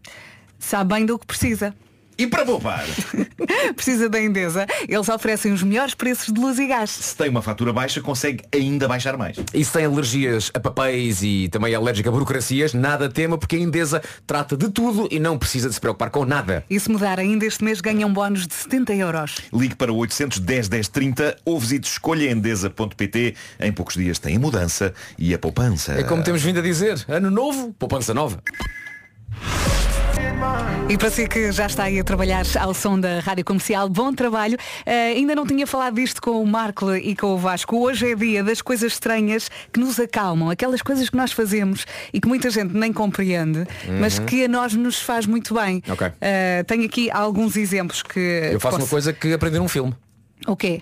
[SPEAKER 2] Sabe bem do que precisa.
[SPEAKER 9] E para poupar, [LAUGHS]
[SPEAKER 2] Precisa da Endesa. Eles oferecem os melhores preços de luz e gás.
[SPEAKER 9] se tem uma fatura baixa, consegue ainda baixar mais.
[SPEAKER 3] E se tem alergias a papéis e também é alérgica a burocracias, nada tema porque a Endesa trata de tudo e não precisa de se preocupar com nada.
[SPEAKER 2] E se mudar ainda este mês ganha um bónus de 70 euros.
[SPEAKER 9] Ligue para o 810 10 30 ou visite escolhaendesa.pt. Em poucos dias tem a mudança e a poupança.
[SPEAKER 3] É como temos vindo a dizer, ano novo, poupança nova.
[SPEAKER 2] E para si que já está aí a trabalhar ao som da Rádio Comercial, bom trabalho. Eh, ainda não tinha falado disto com o Marco e com o Vasco. Hoje é dia das coisas estranhas que nos acalmam, aquelas coisas que nós fazemos e que muita gente nem compreende, mas
[SPEAKER 3] Uhum.
[SPEAKER 2] que a nós nos faz muito bem.
[SPEAKER 3] Ok.
[SPEAKER 2] Eh, tenho aqui alguns exemplos que.
[SPEAKER 3] Eu faço uma
[SPEAKER 2] posso-
[SPEAKER 3] coisa que aprendi num filme.
[SPEAKER 2] O quê?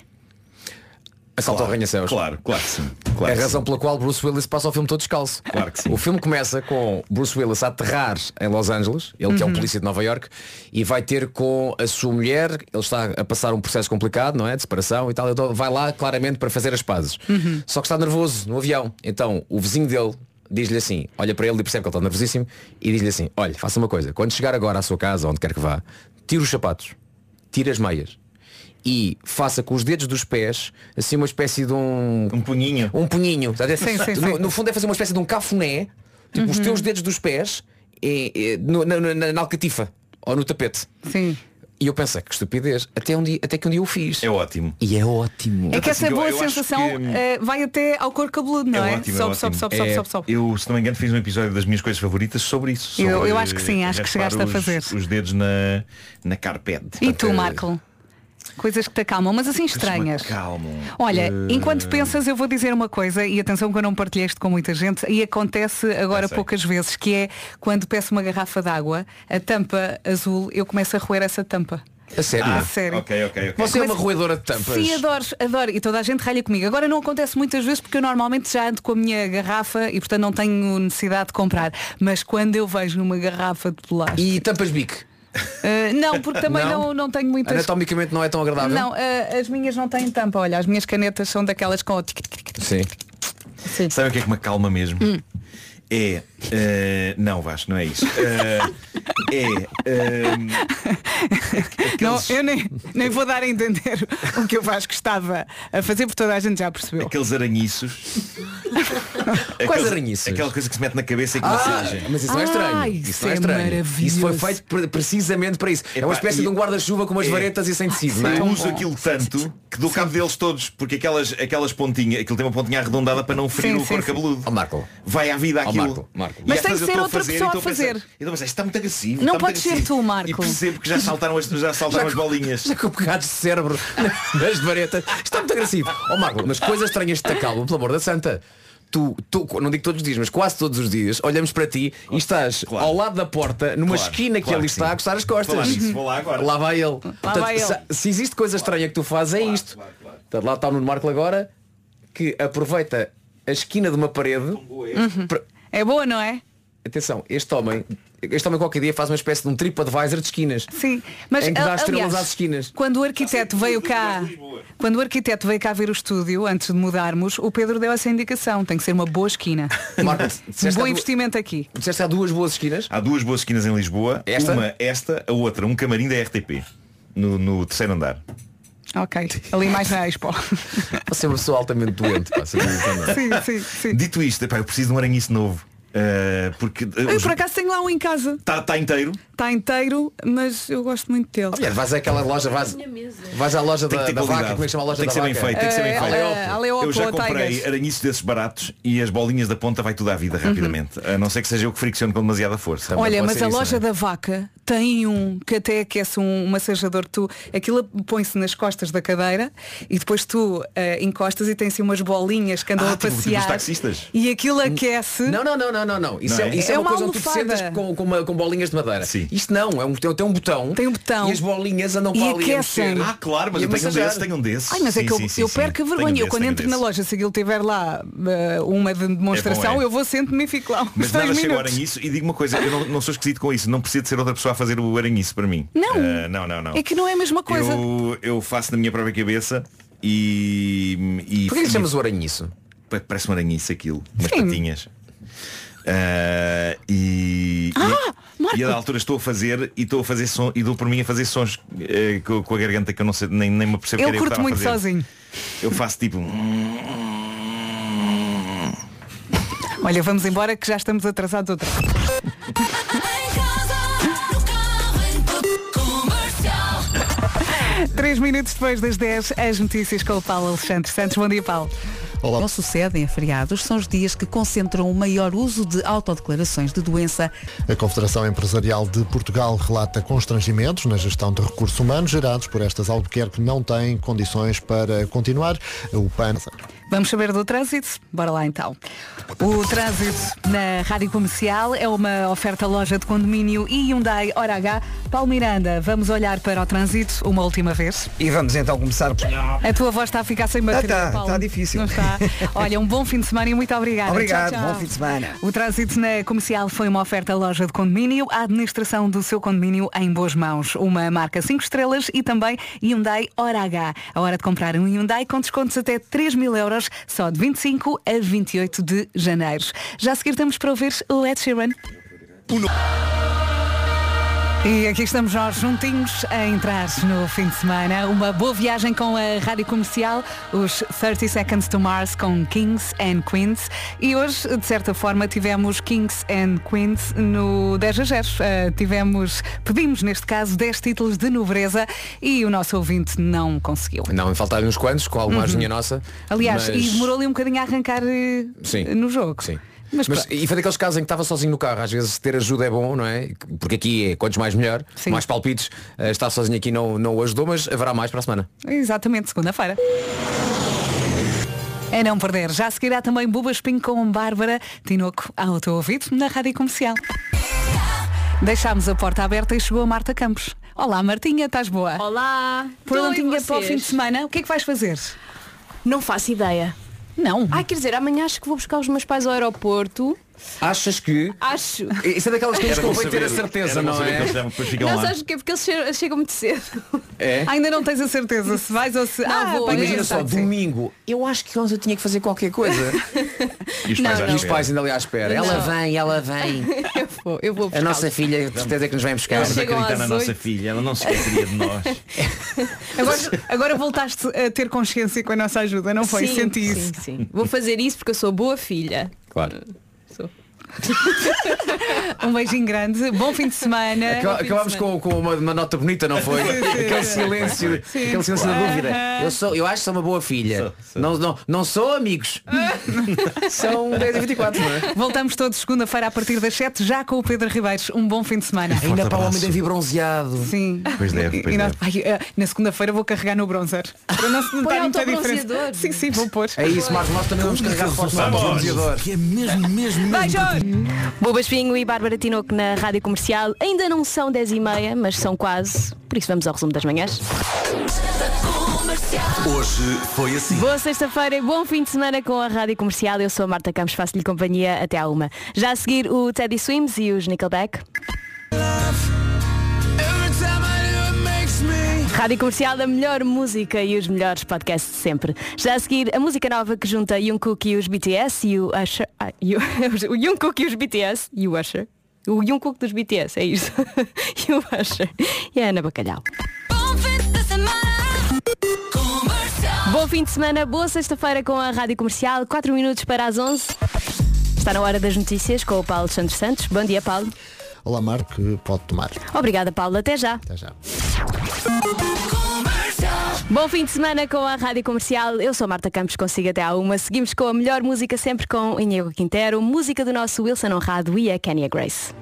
[SPEAKER 3] Assalto ao arranha-céus.
[SPEAKER 9] Claro, claro que sim.
[SPEAKER 3] É
[SPEAKER 9] Claro
[SPEAKER 3] a
[SPEAKER 9] que
[SPEAKER 3] razão
[SPEAKER 9] sim.
[SPEAKER 3] pela qual Bruce Willis passa o filme todo descalço.
[SPEAKER 9] Claro que sim.
[SPEAKER 3] O filme começa com Bruce Willis a aterrar em Los Angeles, ele que é um polícia de Nova York, e vai ter com a sua mulher, ele está a passar um processo complicado, não é? De separação e tal, então vai lá claramente para fazer as pazes. Só que está nervoso no avião. Então o vizinho dele diz-lhe assim, olha para ele e percebe que ele está nervosíssimo, e diz-lhe assim, olha, faça uma coisa, quando chegar agora à sua casa, onde quer que vá, tira os sapatos, tira as meias. E faça com os dedos dos pés assim uma espécie de um
[SPEAKER 9] Um punhinho.
[SPEAKER 3] um punhinho. A ver?
[SPEAKER 2] Sim, sim,
[SPEAKER 3] no,
[SPEAKER 2] sim.
[SPEAKER 3] no fundo é fazer uma espécie de um cafuné, tipo os teus dedos dos pés é, é, no- na, na, na alcatifa ou no tapete.
[SPEAKER 2] Sim.
[SPEAKER 3] E eu pensei, que estupidez, até, um dia, até que um dia eu fiz.
[SPEAKER 9] É ótimo.
[SPEAKER 3] E é ótimo.
[SPEAKER 2] É que essa
[SPEAKER 9] assim, eu-
[SPEAKER 2] boa
[SPEAKER 9] eu
[SPEAKER 2] sensação
[SPEAKER 9] que-
[SPEAKER 2] eh, vai até ao cor cabeludo, não
[SPEAKER 9] É
[SPEAKER 2] é?
[SPEAKER 9] ótimo, é
[SPEAKER 2] sobe,
[SPEAKER 9] ótimo.
[SPEAKER 2] sobe, sobe,
[SPEAKER 3] É-
[SPEAKER 2] sobe, sobe, sobe.
[SPEAKER 9] Eu, se não me engano, fiz um episódio das minhas coisas favoritas sobre isso.
[SPEAKER 2] Eu-
[SPEAKER 9] sobre,
[SPEAKER 2] eu acho que sim, acho que chegaste a
[SPEAKER 9] os-
[SPEAKER 2] fazer.
[SPEAKER 9] Os dedos na, na carpete.
[SPEAKER 2] E tu, Marco? Coisas que te acalmam, mas assim estranhas. Olha, enquanto pensas, eu vou dizer uma coisa, e atenção que eu não partilhei isto com muita gente, e acontece agora
[SPEAKER 9] sei.
[SPEAKER 2] poucas vezes, que é quando peço uma garrafa de água, a tampa azul, eu começo a roer essa tampa.
[SPEAKER 3] A sério.
[SPEAKER 2] Ah, sério.
[SPEAKER 9] Ok, ok, ok.
[SPEAKER 3] Você é uma roedora de tampas.
[SPEAKER 2] Sim, adoro, adoro. E toda a gente ralha comigo. Agora não acontece muitas vezes porque eu normalmente já ando com a minha garrafa e portanto não tenho necessidade de comprar. Mas quando eu vejo uma garrafa de plástico.
[SPEAKER 3] E tampas bico.
[SPEAKER 2] Eh, não, porque também
[SPEAKER 3] Não?
[SPEAKER 2] não, não tenho muitas.
[SPEAKER 3] Anatomicamente não é tão agradável?
[SPEAKER 2] Não, eh, as minhas não têm tampa. Olha, as minhas canetas são daquelas com.
[SPEAKER 3] Sim.
[SPEAKER 2] Sim.
[SPEAKER 9] Sabe o que é que me acalma mesmo?
[SPEAKER 2] Hum.
[SPEAKER 9] É. eh, não, Vasco, não é isso. Eh, é. eh, [LAUGHS]
[SPEAKER 2] Não,
[SPEAKER 9] aqueles,
[SPEAKER 2] eu nem, nem vou dar a entender o que eu Vasco estava a fazer, porque toda a gente já percebeu.
[SPEAKER 9] aqueles aranhiços.
[SPEAKER 3] Quais
[SPEAKER 9] Aqueles-
[SPEAKER 3] aranhiços?
[SPEAKER 9] Aquela coisa que se mete na cabeça e que
[SPEAKER 3] Ah,
[SPEAKER 9] massaja.
[SPEAKER 3] mas isso não é
[SPEAKER 2] Ah,
[SPEAKER 3] estranho.
[SPEAKER 2] isso
[SPEAKER 3] não é
[SPEAKER 2] é
[SPEAKER 3] estranho.
[SPEAKER 2] maravilhoso.
[SPEAKER 3] Isso foi feito pre- precisamente para isso. é uma espécie
[SPEAKER 9] e-
[SPEAKER 3] de um guarda-chuva com umas
[SPEAKER 9] É.
[SPEAKER 3] varetas e sem tecido, não é?
[SPEAKER 9] Eu uso aquilo tanto que dou cabo deles todos, porque aquelas, aquelas pontinhas, aquilo tem uma pontinha arredondada para não ferir
[SPEAKER 2] Sim,
[SPEAKER 9] o
[SPEAKER 2] sim,
[SPEAKER 9] cour
[SPEAKER 2] sim.
[SPEAKER 9] cabeludo.
[SPEAKER 3] Ó Marco.
[SPEAKER 9] Vai à vida aquilo.
[SPEAKER 3] Marco, Marco.
[SPEAKER 2] Mas
[SPEAKER 9] E às
[SPEAKER 2] tem
[SPEAKER 9] eu
[SPEAKER 2] ser outra
[SPEAKER 9] fazer,
[SPEAKER 2] pessoa a fazer.
[SPEAKER 9] Eu estou a pensar, isto está muito agressivo.
[SPEAKER 2] Não pode ser
[SPEAKER 9] agressivo.
[SPEAKER 2] tu, Marco.
[SPEAKER 9] E percebo que já saltaram as, já saltaram as bolinhas.
[SPEAKER 3] Já com pegados de cérebro [LAUGHS] das varetas. Está muito agressivo. Ó Marco, mas coisas estranhas te acalmam, pelo amor da santa. Tu, tu, não digo todos os dias, mas quase todos os dias, olhamos para ti e estás
[SPEAKER 9] Claro.
[SPEAKER 3] ao lado da porta, numa
[SPEAKER 9] Claro,
[SPEAKER 3] esquina que
[SPEAKER 9] claro
[SPEAKER 3] ele
[SPEAKER 9] que
[SPEAKER 3] está
[SPEAKER 9] sim.
[SPEAKER 3] a coçar as costas.
[SPEAKER 9] vou lá agora.
[SPEAKER 3] Lá vai ele. Portanto,
[SPEAKER 2] vai ele.
[SPEAKER 3] Se, se existe coisa estranha que tu fazes, é isto. Portanto, lá está o Nuno Marco agora, que aproveita a esquina de uma parede. para-
[SPEAKER 2] É boa, não é?
[SPEAKER 3] Atenção, este homem, este homem qualquer dia faz uma espécie de um TripAdvisor de esquinas.
[SPEAKER 2] Sim, mas
[SPEAKER 3] Em que dá
[SPEAKER 2] a-
[SPEAKER 3] estrelas
[SPEAKER 2] aliás,
[SPEAKER 3] às esquinas.
[SPEAKER 2] Quando o arquiteto veio cá, quando o arquiteto veio cá ver o estúdio antes de mudarmos, o Pedro deu essa indicação. Tem que ser uma boa esquina. [LAUGHS]
[SPEAKER 3] Marco,
[SPEAKER 2] Um bom
[SPEAKER 3] du-
[SPEAKER 2] investimento aqui.
[SPEAKER 3] Disseste há duas boas esquinas.
[SPEAKER 9] Há duas boas esquinas em Lisboa.
[SPEAKER 3] Esta?
[SPEAKER 9] Uma, esta, a outra, um camarim da RTP. No, no terceiro andar.
[SPEAKER 2] Ok, ali mais na Expo. [LAUGHS]
[SPEAKER 3] Você é uma pessoa altamente doente. Pá,
[SPEAKER 2] sim, sim, sim.
[SPEAKER 9] Dito isto, epá, eu preciso de um aranhice novo. Uh, porque
[SPEAKER 2] Eu por acaso tenho lá um em casa.
[SPEAKER 9] está tá inteiro.
[SPEAKER 2] Está inteiro, mas eu gosto muito dele.
[SPEAKER 3] Olha, vais àquela loja, vais, vais à loja
[SPEAKER 9] Tem
[SPEAKER 3] da,
[SPEAKER 9] que ter
[SPEAKER 3] da vaca, como é que chama a loja
[SPEAKER 9] tem que
[SPEAKER 3] da
[SPEAKER 9] ser bem
[SPEAKER 3] vaca?
[SPEAKER 9] feito, tem que ser bem
[SPEAKER 2] Eh,
[SPEAKER 9] feito.
[SPEAKER 2] Aleopo
[SPEAKER 9] Eu já comprei aranhiços desses baratos e as bolinhas da ponta vai tudo à vida rapidamente. A não ser que seja eu que fricciono com demasiada força.
[SPEAKER 2] Olha,
[SPEAKER 3] pode
[SPEAKER 2] mas a
[SPEAKER 3] isso,
[SPEAKER 2] loja
[SPEAKER 3] é?
[SPEAKER 2] da vaca tem um que até aquece um massajador que tu, aquilo põe-se nas costas da cadeira e depois tu eh, encostas e tem assim umas bolinhas que andam
[SPEAKER 9] Ah,
[SPEAKER 2] a
[SPEAKER 9] tipo- tipo os
[SPEAKER 2] passear
[SPEAKER 9] taxistas.
[SPEAKER 2] e aquilo aquece.
[SPEAKER 3] Não, não, não, não, não, não. Isso,
[SPEAKER 9] Não
[SPEAKER 3] é,
[SPEAKER 9] é?
[SPEAKER 3] isso é,
[SPEAKER 2] É
[SPEAKER 3] uma
[SPEAKER 2] uma
[SPEAKER 3] coisa onde tu te sentas com, com, uma- com bolinhas de madeira.
[SPEAKER 9] Sim.
[SPEAKER 3] Isto não, é um, tem, tem um botão.
[SPEAKER 2] Tem um botão.
[SPEAKER 3] E as bolinhas andam
[SPEAKER 2] E
[SPEAKER 3] para ali
[SPEAKER 2] aquecem.
[SPEAKER 9] Ah, claro, mas
[SPEAKER 3] E
[SPEAKER 9] eu tenho um desses, tenho um desses.
[SPEAKER 2] Ai, mas é
[SPEAKER 9] Sim,
[SPEAKER 2] que eu,
[SPEAKER 9] sim, sim,
[SPEAKER 2] eu
[SPEAKER 9] sim.
[SPEAKER 2] perco a
[SPEAKER 9] um
[SPEAKER 2] vergonha. eu
[SPEAKER 9] desses,
[SPEAKER 2] quando
[SPEAKER 9] um
[SPEAKER 2] entro na loja, se aquilo tiver lá eh, uma de demonstração,
[SPEAKER 9] É bom, é.
[SPEAKER 2] eu vou sento-me e fico lá uns
[SPEAKER 9] Mas nada chega ao
[SPEAKER 2] minutos.
[SPEAKER 9] aranhiço e digo uma coisa, eu não, não sou esquisito com isso, não preciso de ser outra pessoa a fazer o aranhiço para mim.
[SPEAKER 2] Não.
[SPEAKER 9] Ah, não, não, não.
[SPEAKER 2] É que não é a mesma coisa.
[SPEAKER 9] Eu, eu faço na minha própria cabeça e. e
[SPEAKER 3] Porquê que chamas o aranhiço?
[SPEAKER 9] Pa- Parece um aranhice aquilo, umas patinhas. Ah, e,
[SPEAKER 2] Ah,
[SPEAKER 9] E a da altura estou a fazer e estou a fazer som e dou por mim a fazer sons eh, com, a garganta que eu não sei, nem, nem me percebo
[SPEAKER 2] Ele
[SPEAKER 9] que era eu que estava a
[SPEAKER 2] muito sozinho.
[SPEAKER 9] Eu faço tipo.
[SPEAKER 2] Olha, vamos embora que já estamos atrasados outra. Três minutos depois das 10, as notícias com o Paulo Alexandre Santos. Bom dia, Paulo.
[SPEAKER 1] Olá.
[SPEAKER 11] Não sucedem a feriados, são os dias que concentram o maior uso de autodeclarações de doença.
[SPEAKER 1] A Confederação Empresarial de Portugal relata constrangimentos na gestão de recursos humanos gerados por estas Albuquerque que não têm condições para continuar. O PAN.
[SPEAKER 2] Vamos saber do trânsito? Bora lá então. O trânsito na Rádio Comercial é uma oferta loja de condomínio e Hyundai Hora H. Paulo Miranda, vamos olhar para o trânsito uma última vez.
[SPEAKER 4] E vamos então começar.
[SPEAKER 2] A tua voz está a ficar sem bateria,
[SPEAKER 4] Ah, tá,
[SPEAKER 2] Paulo.
[SPEAKER 4] tá difícil.
[SPEAKER 2] Não está? Olha, um bom fim de semana e muito obrigada.
[SPEAKER 4] Obrigado,
[SPEAKER 2] Tchau, tchau.
[SPEAKER 4] bom fim de semana.
[SPEAKER 2] O trânsito na comercial foi uma oferta loja de condomínio, a administração do seu condomínio em boas mãos. Uma marca 5 estrelas e também Hyundai Hora H. A hora de comprar um Hyundai com descontos até 3 mil euros, só de 25 a 28 de janeiro. Já a seguir temos para ouvir Ed Sheeran. E aqui estamos nós juntinhos a entrar no fim de semana. Uma boa viagem com a rádio comercial, os 30 Seconds to Mars com Kings and Queens. E hoje, de certa forma, tivemos Kings and Queens no 10 a 0. Uh, tivemos, pedimos neste caso 10 títulos de nobreza e o nosso ouvinte não conseguiu.
[SPEAKER 3] Não, faltaram uns quantos, com alguma
[SPEAKER 2] Uhum.
[SPEAKER 3] nossa.
[SPEAKER 2] Aliás,
[SPEAKER 3] mas-
[SPEAKER 2] e demorou ali um bocadinho a arrancar eh,
[SPEAKER 3] Sim.
[SPEAKER 2] no jogo.
[SPEAKER 3] Sim.
[SPEAKER 2] Mas,
[SPEAKER 3] Mas, e foi daqueles casos em que estava sozinho no carro. Às vezes ter ajuda é bom, não é? Porque aqui é quantos mais melhor,
[SPEAKER 2] Sim.
[SPEAKER 3] mais palpites. Eh, Estar sozinho aqui não, não o ajudou, mas haverá mais para a semana.
[SPEAKER 2] Exatamente, segunda-feira. É não perder. Já seguirá também Buba Espinho com Bárbara Tinoco ao teu ouvido na Rádio Comercial. Deixámos a porta aberta e chegou a Marta Campos. Olá Martinha, estás boa?
[SPEAKER 13] Olá!
[SPEAKER 2] Prontinha para o fim de semana. O que é que vais fazer?
[SPEAKER 13] Não faço ideia.
[SPEAKER 2] Não.
[SPEAKER 13] Ai, quer dizer, amanhã acho que vou buscar os meus pais ao aeroporto.
[SPEAKER 3] Achas que.
[SPEAKER 13] Acho.
[SPEAKER 3] Isso é daquelas coisas que convém ter a certeza, não é?
[SPEAKER 13] Não, sabes porquê? Porque eles chegam, chegam muito cedo.
[SPEAKER 3] É? [LAUGHS]
[SPEAKER 2] Ainda não tens a certeza se vais ou se.
[SPEAKER 13] Não,
[SPEAKER 2] ah,
[SPEAKER 13] vou.
[SPEAKER 3] Imagina
[SPEAKER 2] é,
[SPEAKER 3] só,
[SPEAKER 2] sim.
[SPEAKER 3] domingo, eu acho que ontem eu tinha que fazer qualquer coisa. [LAUGHS]
[SPEAKER 9] E os
[SPEAKER 13] Não,
[SPEAKER 9] pais, à
[SPEAKER 13] não.
[SPEAKER 3] e os
[SPEAKER 9] espera.
[SPEAKER 3] pais ainda ali à espera.
[SPEAKER 13] Não.
[SPEAKER 3] Ela vem, ela vem. [LAUGHS]
[SPEAKER 13] Eu vou, eu vou
[SPEAKER 3] A nossa filha, de certeza que nos vem buscar.
[SPEAKER 9] Vamos
[SPEAKER 13] chegam
[SPEAKER 9] acreditar
[SPEAKER 13] às
[SPEAKER 9] na nossa
[SPEAKER 13] oito.
[SPEAKER 9] filha, ela não se esqueceria de nós.
[SPEAKER 2] Agora, agora voltaste a ter consciência com a nossa ajuda, não foi?
[SPEAKER 13] Sim,
[SPEAKER 2] Senti
[SPEAKER 13] sim,
[SPEAKER 2] isso.
[SPEAKER 13] sim. Vou fazer isso porque eu sou boa filha.
[SPEAKER 3] Claro. [LAUGHS]
[SPEAKER 2] Um beijinho grande, bom fim de semana.
[SPEAKER 3] Acaba- Acabámos com, com uma, uma nota bonita, não foi? Aquele silêncio,
[SPEAKER 2] Sim.
[SPEAKER 3] aquele silêncio da dúvida. Eu, sou, eu acho que sou uma boa filha.
[SPEAKER 9] Sou, sou.
[SPEAKER 3] Não, não, não sou amigos. [LAUGHS] São 10 e 24, não é?
[SPEAKER 2] Voltamos todos segunda-feira a partir das 7, já com o Pedro Ribeiros. Um bom fim de semana.
[SPEAKER 3] Ainda para o homem
[SPEAKER 9] abraço.
[SPEAKER 3] deve bronzeado.
[SPEAKER 2] Sim.
[SPEAKER 9] Pois deve, pois
[SPEAKER 2] e nós-
[SPEAKER 9] deve.
[SPEAKER 2] Ai, eh, na segunda-feira vou carregar no bronzer. Para não se notar muita diferença.
[SPEAKER 13] autobronzeador.
[SPEAKER 2] Sim, sim, vou pôr.
[SPEAKER 3] É isso, Marcos, nós também vamos carregar forte no bronzeador.
[SPEAKER 6] Que é mesmo, mesmo, mesmo.
[SPEAKER 2] Beijos!
[SPEAKER 13] Boba Espinho e Bárbara Tinoco na Rádio Comercial. Ainda não são 10 e meia, mas são quase. Por isso vamos ao resumo das manhãs.
[SPEAKER 12] Hoje foi assim.
[SPEAKER 13] Boa sexta-feira e bom fim de semana com a Rádio Comercial. Eu sou a Marta Campos, faço-lhe companhia até à uma. Já a seguir o Teddy Swims e os Nickelback. Rádio Comercial da melhor música e os melhores podcasts de sempre. Já a seguir, a música nova que junta Jungkook e os BTS e o Usher. Ah, [LAUGHS] e o, o Jungkook e os BTS e o Usher. O Jungkook dos BTS, é isso. [LAUGHS] e o Usher. E a Ana Bacalhau. Bom fim de semana, boa sexta-feira com a Rádio Comercial, 4 minutos para as 11. Está na hora das notícias com o Paulo Santos Santos. Bom dia, Paulo.
[SPEAKER 1] Olá, Marco, pode tomar.
[SPEAKER 13] Obrigada, Paulo. Até já.
[SPEAKER 1] Até já.
[SPEAKER 13] Bom fim de semana com a Rádio Comercial. Eu sou a Marta Campos, consigo até à uma. Seguimos com a melhor música sempre com Inigo Quintero, música do nosso Wilson Honrado e a Kenya Grace.